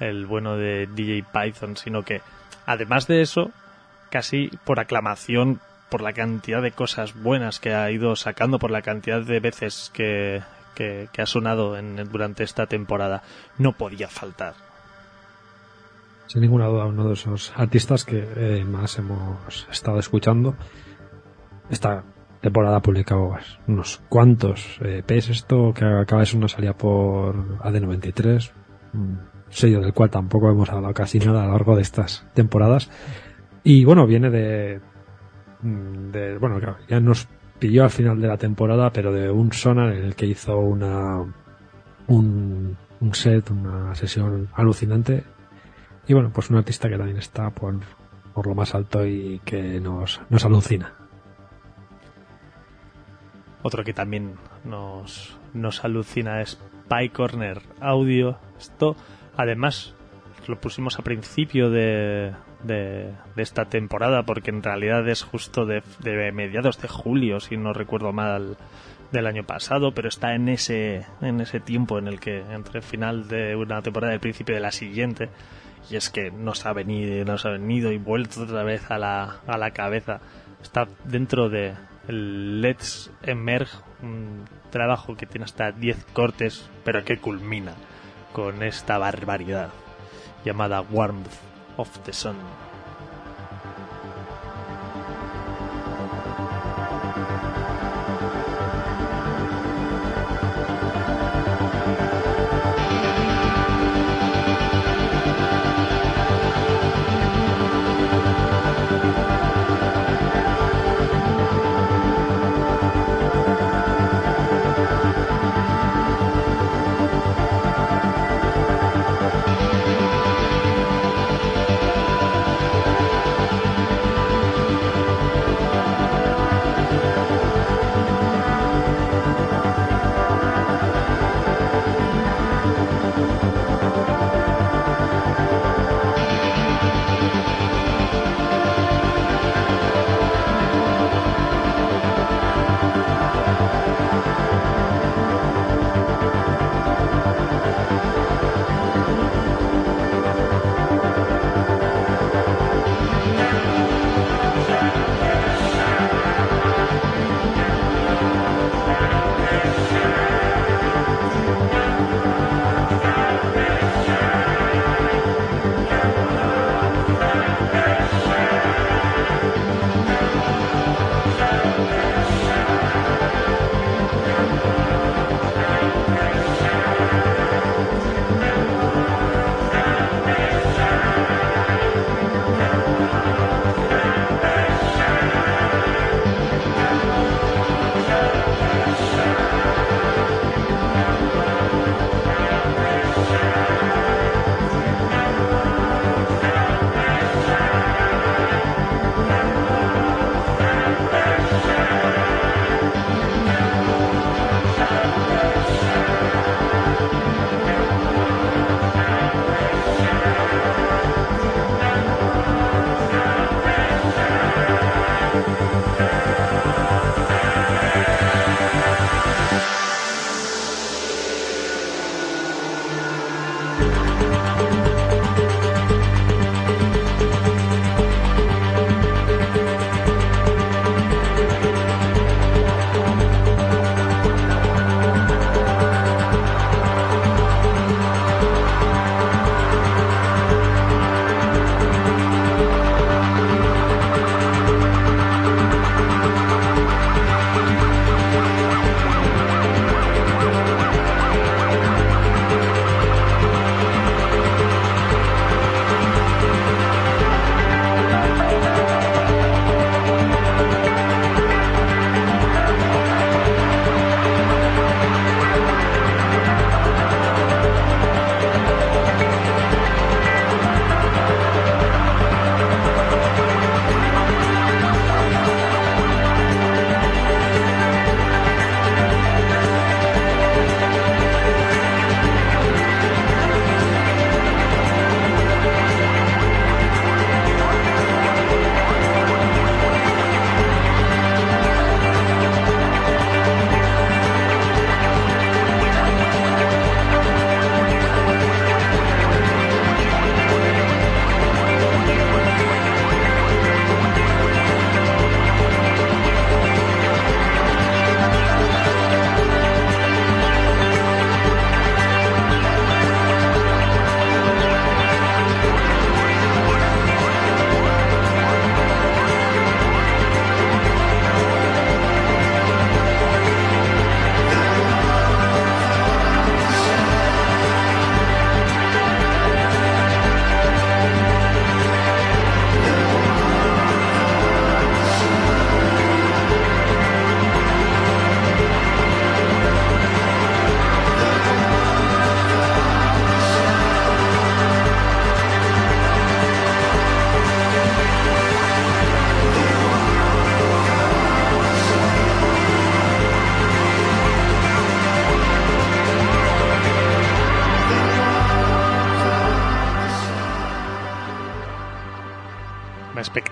el bueno de DJ Python, sino que además de eso, casi por aclamación, por la cantidad de cosas buenas que ha ido sacando, por la cantidad de veces que, ha sonado en, durante esta temporada, no podía faltar. Sin ninguna duda, uno de esos artistas que eh, más hemos estado escuchando esta temporada publicado unos cuantos EPs. Esto que acaba de ser una salida por AD93, un sello del cual tampoco hemos hablado casi nada a lo largo de estas temporadas. Y bueno, viene de, de bueno, ya nos pilló al final de la temporada, pero de un sonar en el que hizo una un, un set, una sesión alucinante. Y bueno, pues un artista que también está por, por lo más alto y que nos, nos alucina. Otro que también nos, nos alucina es Pie Corner Audio. Esto, además, lo pusimos a principio de, de, esta temporada, porque en realidad es justo de, mediados de julio, si no recuerdo mal, del año pasado, pero está en ese, en ese tiempo en el que entre final de una temporada y el principio de la siguiente. Y es que nos ha venido, nos ha venido y vuelto otra vez a la, a la cabeza. Está dentro de, el Let's Emerge, un trabajo que tiene hasta 10 cortes, pero que culmina con esta barbaridad llamada Warmth of the Sun.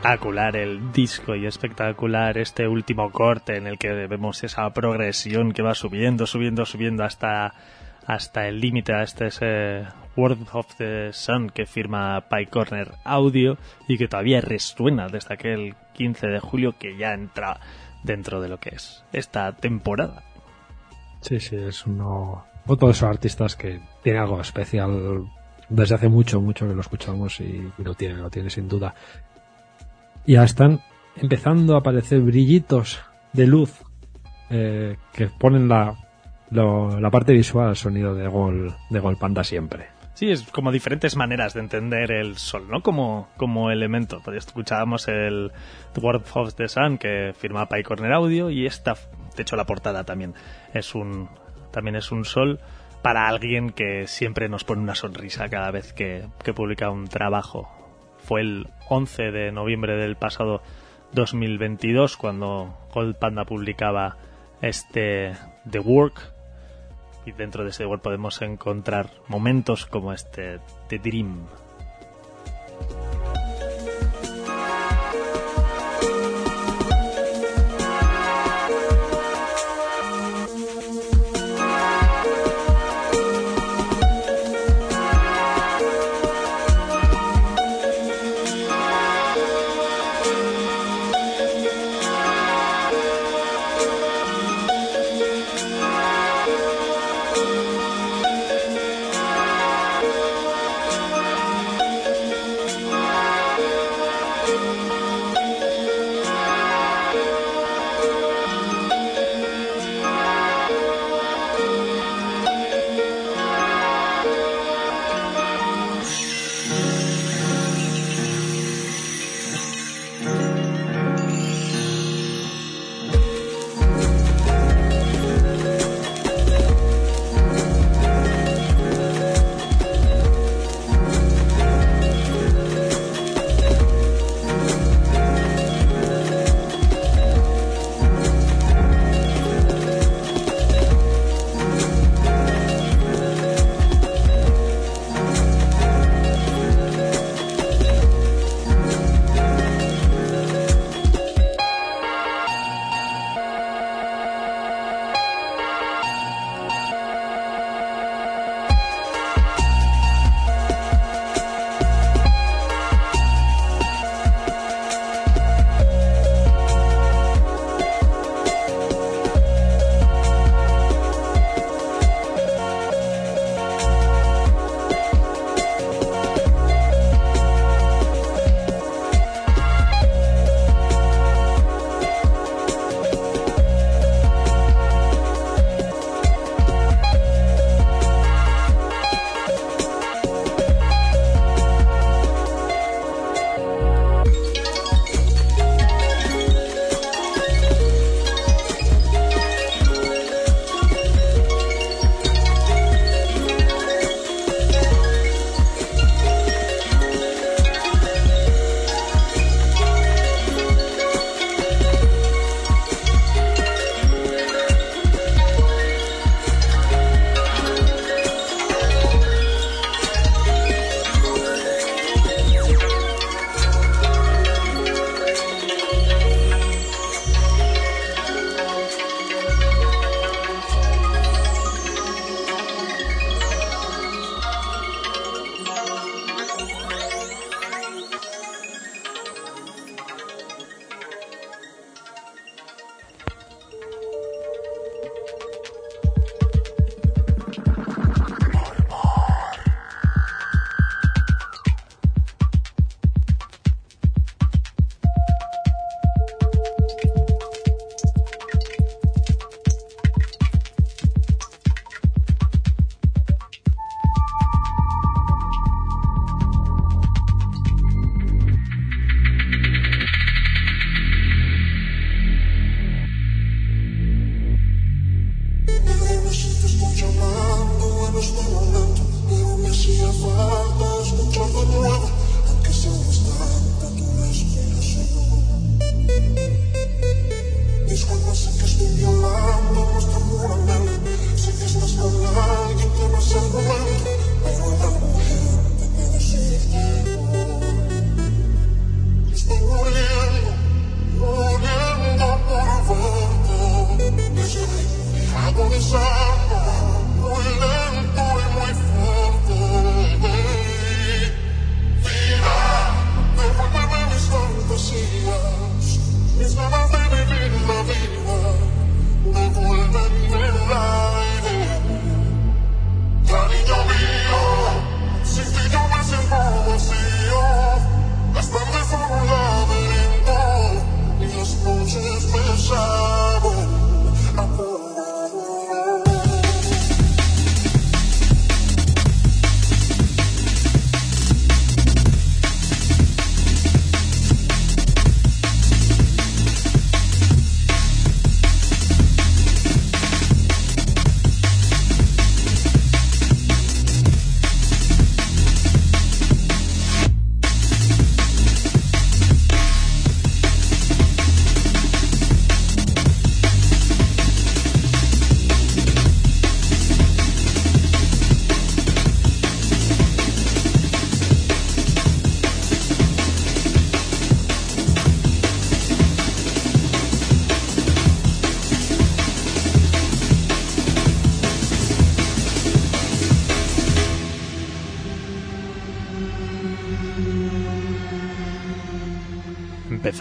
Espectacular el disco y espectacular este último corte en el que vemos esa progresión que va subiendo, subiendo, subiendo hasta, hasta el límite, hasta ese World of the Sun que firma Pie Corner Audio y que todavía resuena desde aquel 15 de julio que ya entra dentro de lo que es esta temporada. Sí, sí, es uno, de esos artistas que tiene algo especial desde hace mucho, mucho que lo escuchamos y, lo tiene, lo tiene sin duda. Ya están empezando a aparecer brillitos de luz eh, que ponen la, la parte visual al sonido de Gol, de Gol Panda siempre. Sí, es como diferentes maneras de entender el sol, ¿no? Como, como elemento. Pues escuchábamos el World of the Sun que firma Pie Corner Audio y esta, de hecho la portada también es un, también es un sol para alguien que siempre nos pone una sonrisa cada vez que, que publica un trabajo. Fue el 11 de noviembre del pasado 2022 cuando Gold Panda publicaba este The Work y dentro de ese Work podemos encontrar momentos como este The Dream.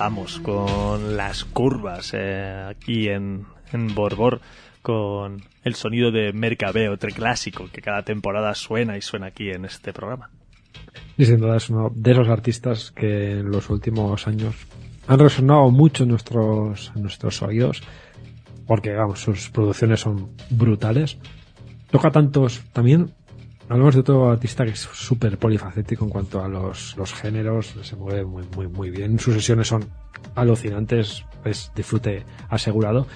Empezamos con las curvas eh, aquí en, en Borbor con el sonido de Mercabeo, otro clásico que cada temporada suena y suena aquí en este programa. Y sin duda es uno de esos artistas que en los últimos años han resonado mucho en nuestros, nuestros oídos, porque vamos, sus producciones son brutales. Toca tantos, también hablamos de otro artista que es súper polifacético en cuanto a los, los géneros, se mueve muy, muy, muy bien. Sus sesiones son alucinantes, es disfrute asegurado.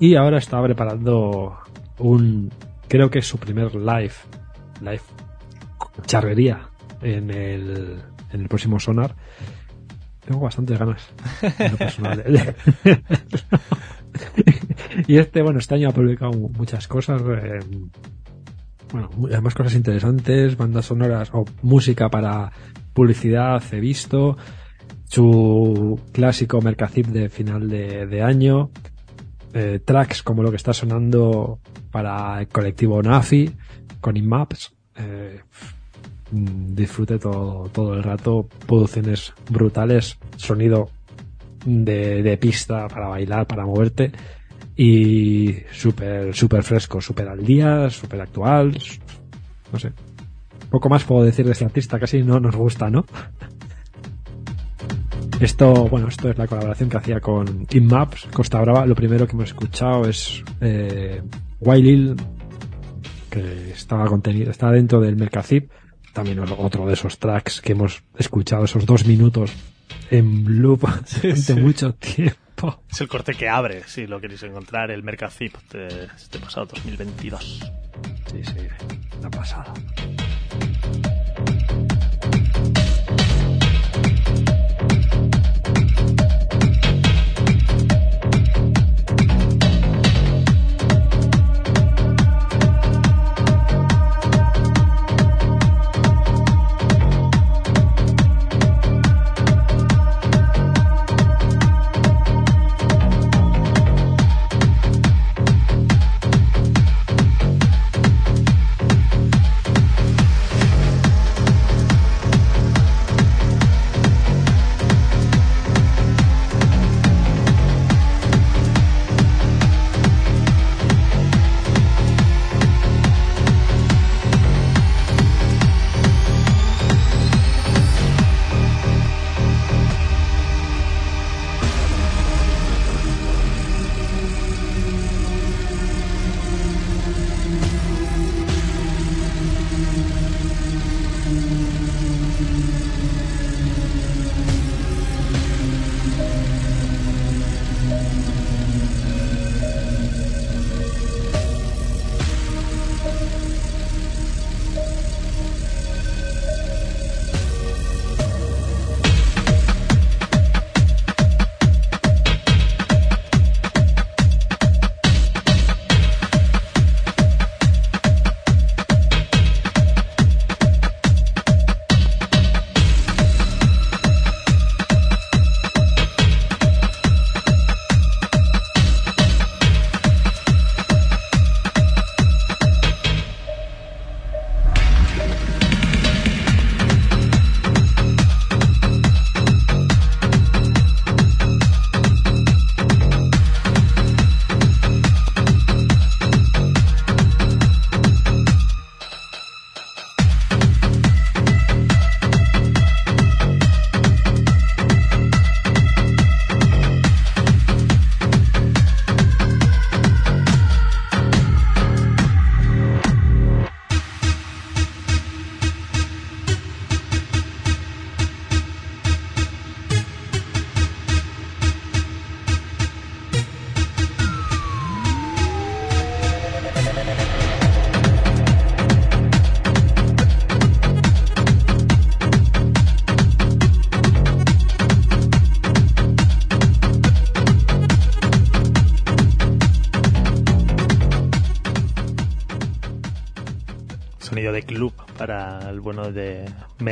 Y ahora está preparando un, creo que es su primer live, live charrería en el, en el próximo Sonar. Tengo bastantes ganas y este, bueno, este año ha publicado muchas cosas. Eh, bueno, además cosas interesantes, bandas sonoras o música para publicidad he visto, su clásico Mercacip de final de, año, eh, tracks como lo que está sonando para el colectivo Nafi con InMaps, eh, disfrute todo, todo el rato, producciones brutales, sonido de, de pista para bailar, para moverte y súper, súper fresco, súper al día, súper actual, no sé. Poco más puedo decir de este artista, casi no nos gusta, ¿no? Esto, bueno, esto es la colaboración que hacía con InMaps, Costa Brava. Lo primero que hemos escuchado es eh, que estaba contenido, está dentro del Mercacip. También otro de esos tracks que hemos escuchado, esos dos minutos en loop durante mucho tiempo. Es el corte que abre, si lo queréis encontrar, el Mercazip de este pasado 2022. Sí, sí, la pasada.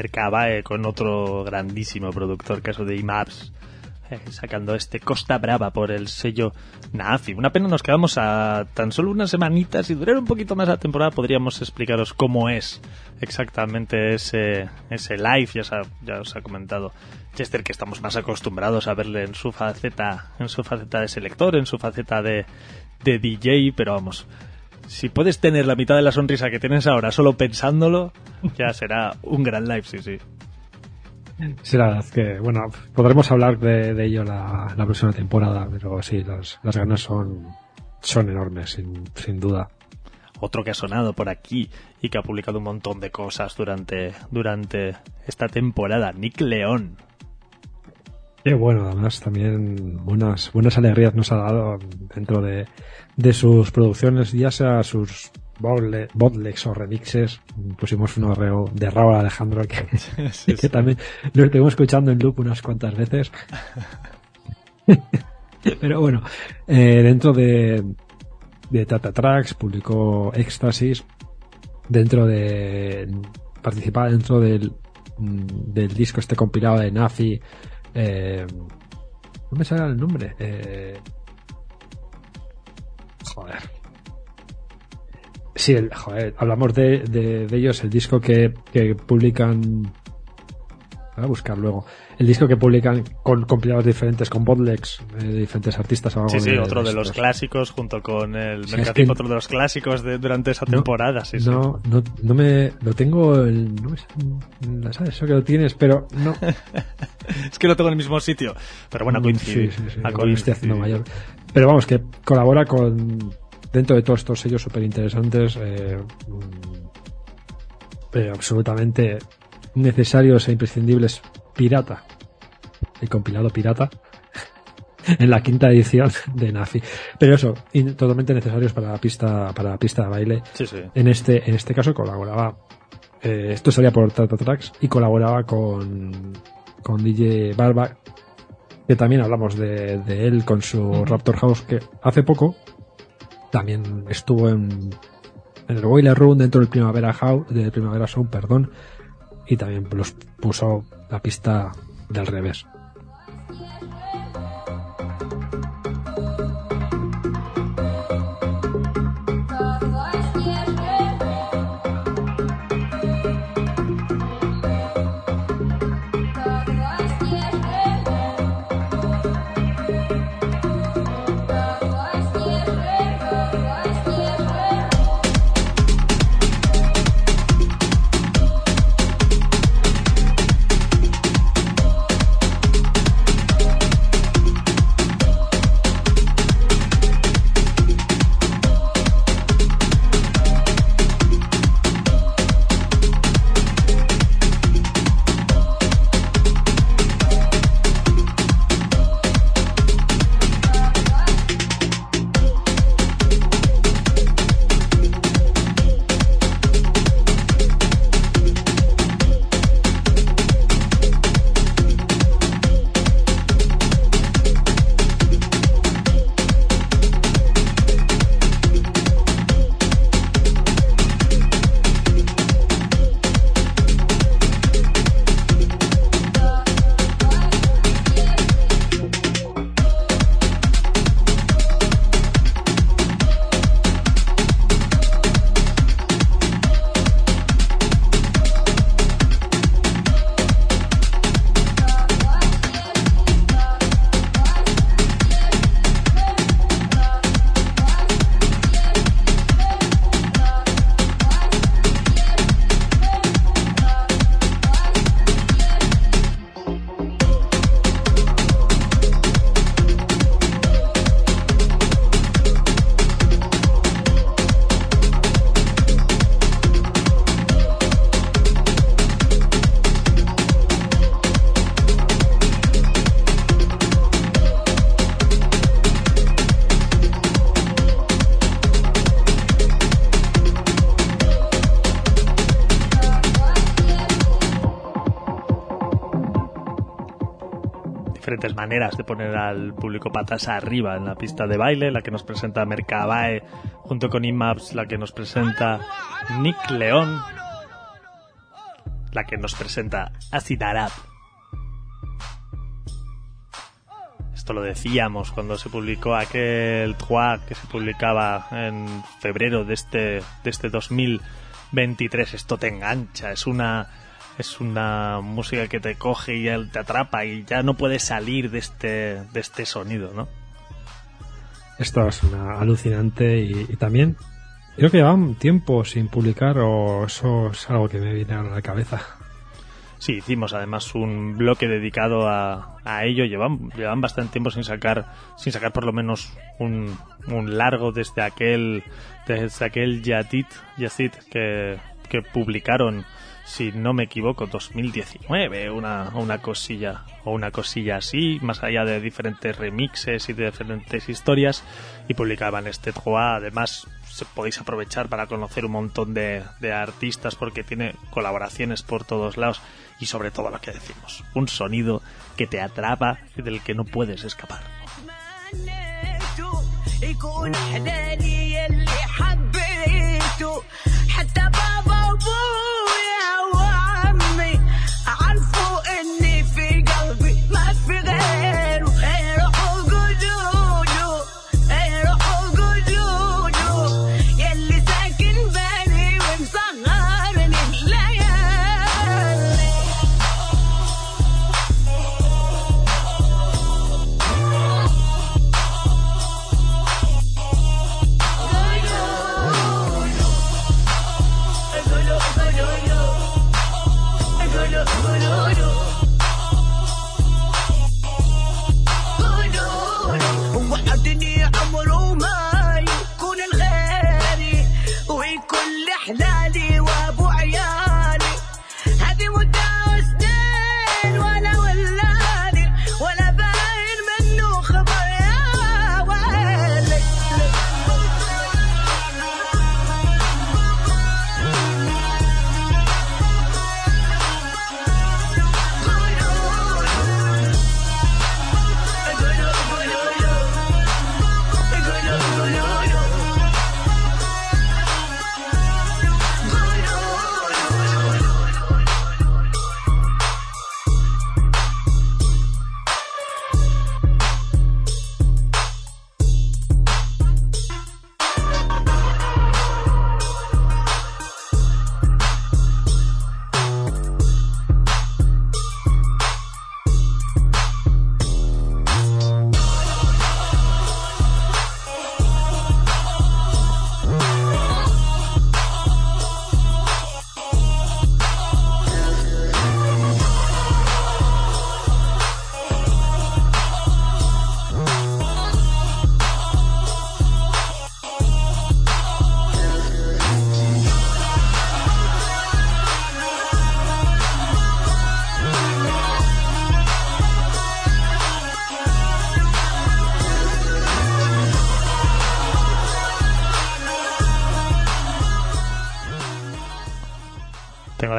Mercabae con otro grandísimo productor, caso de IMAPS, eh, sacando este Costa Brava por el sello Nafi. Una pena nos quedamos a tan solo unas semanitas y durar un poquito más la temporada podríamos explicaros cómo es exactamente ese, ese live, ya, ya os ha comentado Chester que estamos más acostumbrados a verle en su faceta, en su faceta de selector, en su faceta de, de DJ, pero vamos, si puedes tener la mitad de la sonrisa que tienes ahora solo pensándolo, ya será un gran live, sí, sí. Verdad que, bueno, podremos hablar de, ello la, próxima temporada, pero sí, las, las ganas son, son enormes, sin, sin duda. Otro que ha sonado por aquí y que ha publicado un montón de cosas durante, durante esta temporada, Nick León. Qué bueno, además también buenas, buenas alegrías nos ha dado dentro de, de sus producciones, ya sea sus botlegs o remixes. Pusimos uno de Raúl Alejandro que, también lo estuvimos escuchando en loop unas cuantas veces. Pero bueno, eh, dentro de, de Tata Tracks publicó Éxtasis. Dentro de. participaba dentro del, del disco este compilado de Nafi. Eh, no me sale el nombre. Eh, joder. Sí, joder, hablamos de, de, ellos, el disco que, que publican. Voy a buscar luego. El disco que publican con compilados diferentes, con botlegs de diferentes artistas. sí, sí, otro de, los clásicos junto con el sí, otro de los clásicos de, durante esa temporada. Sí, no, no, no me. Lo tengo. El, no me, ¿Sabes? Eso que lo tienes, pero no. es que lo tengo en el mismo sitio. Pero bueno, coincide. Sí, sí, sí. Estoy haciendo mayor. Pero vamos, que colabora con dentro de todos estos sellos súper interesantes, eh, mm, absolutamente necesarios e imprescindibles, Pirata, el compilado Pirata, en la quinta edición de Nafi. Pero eso, totalmente necesarios para la pista, para la pista de baile. En este, en este caso colaboraba, eh, esto salía por Tata Tracks y colaboraba con, con DJ Barba, que también hablamos de, él con su Raptor House, que hace poco también estuvo en, en el Boiler Room dentro del Primavera House, del Primavera Sound, perdón, y también los puso la pista del revés. Maneras de poner al público patas arriba en la pista de baile, la que nos presenta Mercabae junto con IMAPS, la que nos presenta Nick León, la que nos presenta Acid Arab. Esto lo decíamos cuando se publicó aquel Trois que se publicaba en febrero de este, de este 2023. Esto te engancha, es una, es una música que te coge y te atrapa y ya no puedes salir de este, de este sonido, ¿no? Esto es una alucinante y, también creo que llevan tiempo sin publicar o eso es algo que me viene a la cabeza. Sí, hicimos además un bloque dedicado a, a ello. Llevan, llevan bastante tiempo sin sacar, sin sacar por lo menos un, un largo desde aquel, desde aquel Yatit, Yazid que, que publicaron si no me equivoco, 2019, una, una cosilla o una cosilla así, más allá de diferentes remixes y de diferentes historias, y publicaban este Trois. Además, podéis aprovechar para conocer un montón de, de artistas porque tiene colaboraciones por todos lados y sobre todo lo que decimos, un sonido que te atrapa y del que no puedes escapar.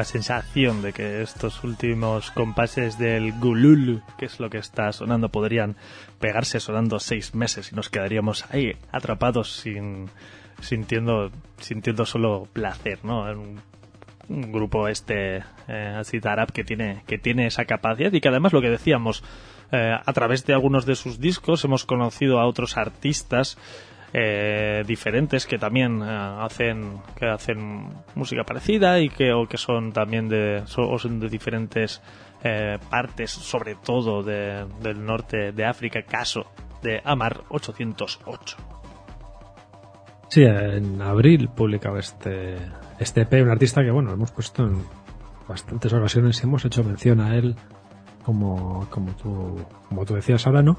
Sensación de que estos últimos compases del Gululu, que es lo que está sonando, podrían pegarse sonando seis meses y nos quedaríamos ahí atrapados sin sintiendo sintiendo solo placer, ¿no? Un, un grupo este eh, así Arab que tiene que tiene esa capacidad y que además lo que decíamos eh, a través de algunos de sus discos hemos conocido a otros artistas eh, diferentes que también eh, hacen que hacen música parecida y que o que son también de son de diferentes eh, partes sobre todo de, del norte de África caso de Amar 808 Sí, en abril publicaba este este EP, un artista que bueno, hemos puesto en bastantes ocasiones y hemos hecho mención a él como, como tú como tú decías ahora, ¿no?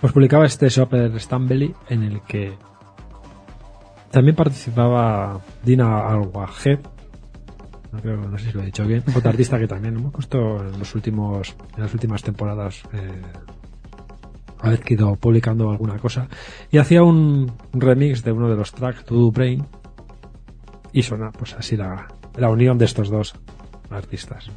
Pues publicaba este Shopper Stambeli en el que también participaba Dina al no, creo, no sé si lo he dicho bien, otra artista que también hemos puesto en los últimos, en las últimas temporadas eh, haber ido publicando alguna cosa. Y hacía un remix de uno de los tracks To Brain y suena pues así la, la unión de estos dos artistas.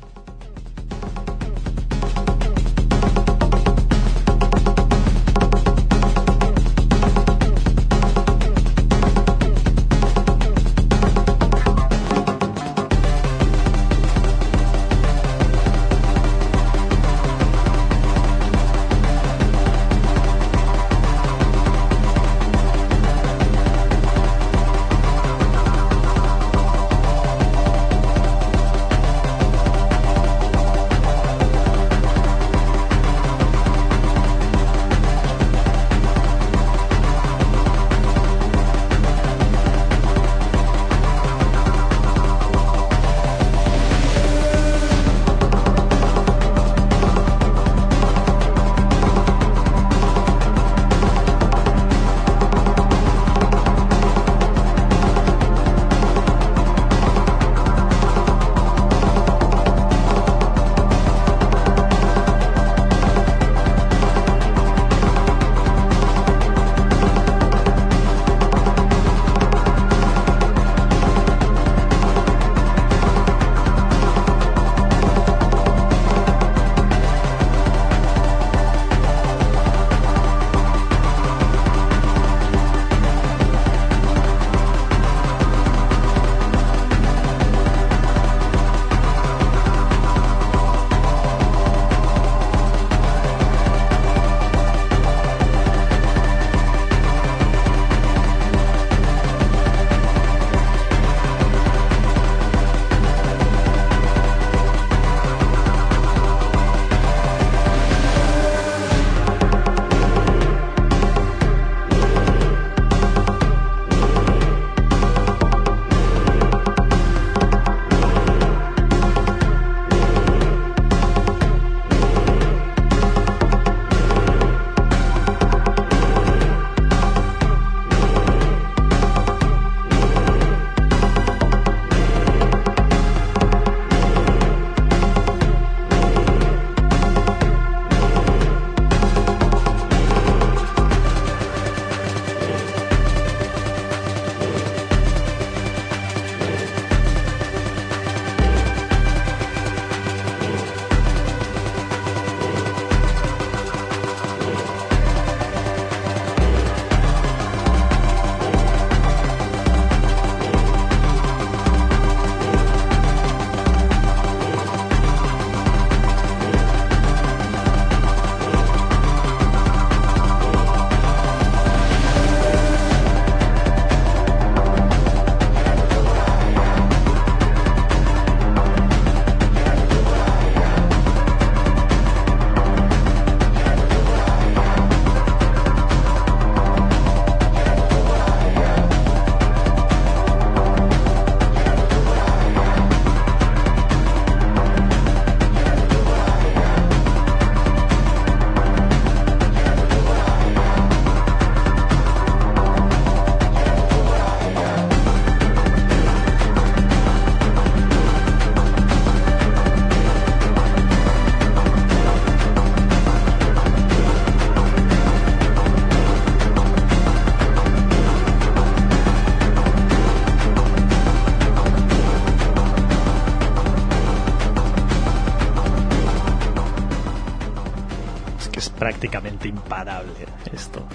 Prácticamente imparable esto.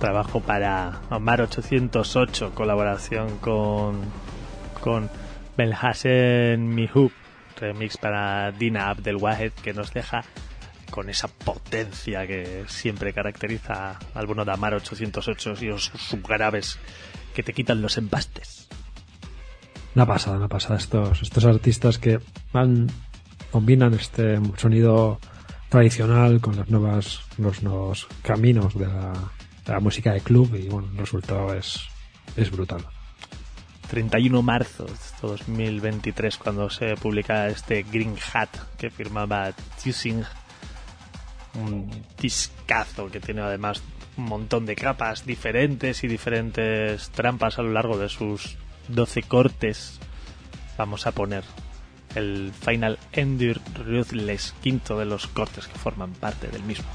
Trabajo para Omar 808, colaboración con, con Belhassen Mihub, remix para Dina Abdelwahed, que nos deja con esa potencia que siempre caracteriza al bueno de Amar 808 y los subgraves que te quitan los empastes. Una pasada, una pasada. Estos, estos artistas que van, combinan este sonido tradicional con las nuevas, los nuevos caminos de la, música de club y bueno, el resultado es, es brutal. 31 de marzo de 2023 cuando se publica este Green Hat que firmaba Tusing un discazo que tiene además un montón de capas diferentes y diferentes trampas a lo largo de sus 12 cortes. Vamos a poner el Final Endure Ruthless, quinto de los cortes que forman parte del mismo.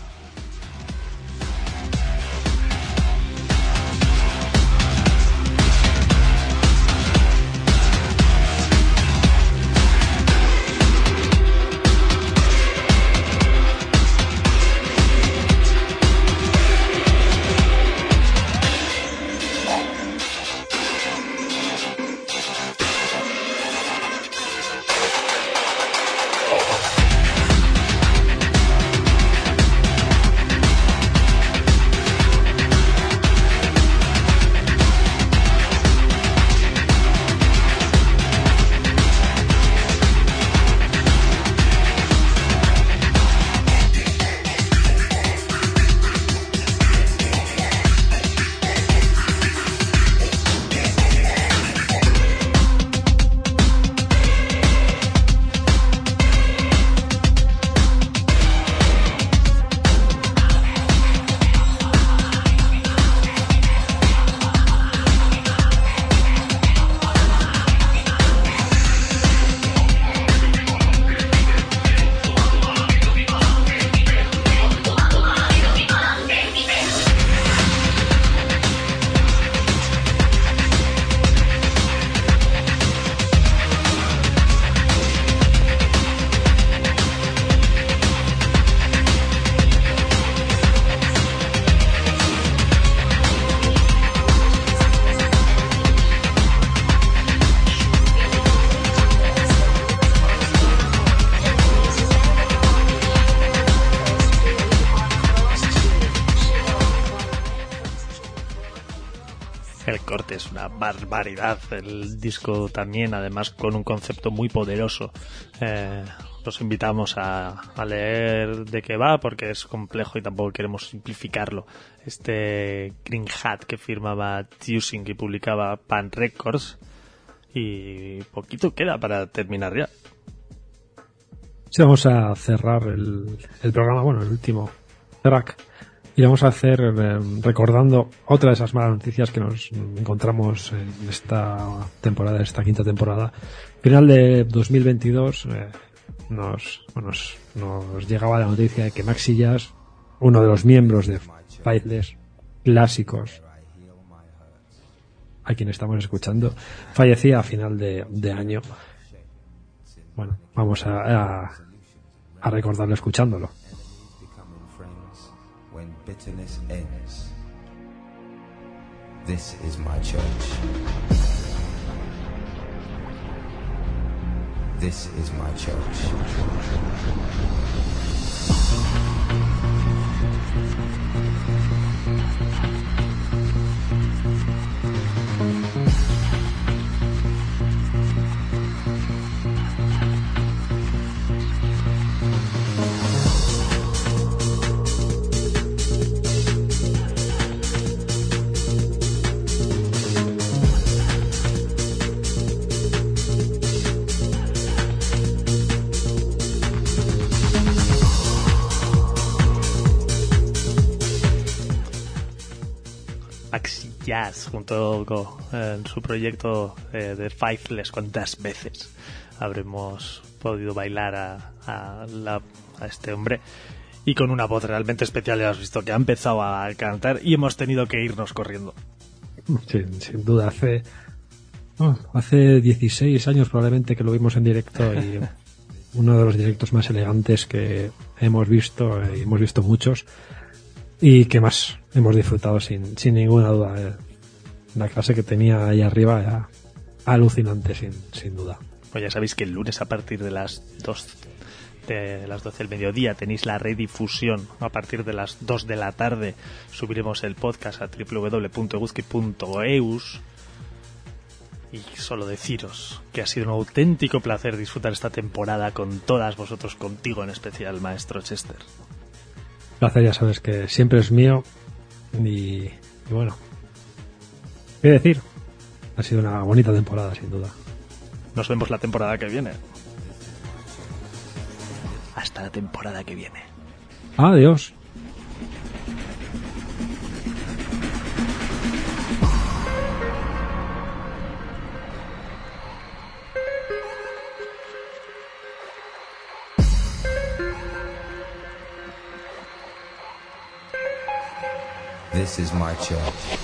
El disco también, además con un concepto muy poderoso. Eh, los invitamos a, leer de qué va porque es complejo y tampoco queremos simplificarlo. Este Green Hat que firmaba Tusing y publicaba Pan Records y poquito queda para terminar ya. Sí, vamos a cerrar el, el programa, bueno, el último track y vamos a hacer eh, recordando otra de esas malas noticias que nos encontramos en esta temporada, esta quinta temporada. Final de 2022 eh, nos, nos llegaba la noticia de que Maxi Jazz, uno de los miembros de Faithless clásicos, a quien estamos escuchando, fallecía a final de, año. Bueno, vamos a, a recordarlo escuchándolo. Bitterness ends. This is my church. This is my church. Junto con en su proyecto eh, de Faithless, cuántas veces habremos podido bailar a, este hombre y con una voz realmente especial ya has visto que ha empezado a cantar y hemos tenido que irnos corriendo. sin duda, hace, oh, hace 16 años probablemente que lo vimos en directo y uno de los directos más elegantes que hemos visto, y hemos visto muchos, y que más hemos disfrutado sin, sin ninguna duda. Eh, la clase que tenía ahí arriba era alucinante, sin, sin duda. Pues ya sabéis que el lunes a partir de las 2 de las 12 del mediodía tenéis la redifusión a partir de las 2 de la tarde subiremos el podcast a www.guzki.eus y solo deciros que ha sido un auténtico placer disfrutar esta temporada con todas vosotros, contigo en especial, maestro Chester. Placer, ya sabes que siempre es mío y, y bueno, ¿qué decir? Ha sido una bonita temporada, sin duda. Nos vemos la temporada que viene. Hasta la temporada que viene. Adiós. This is my church.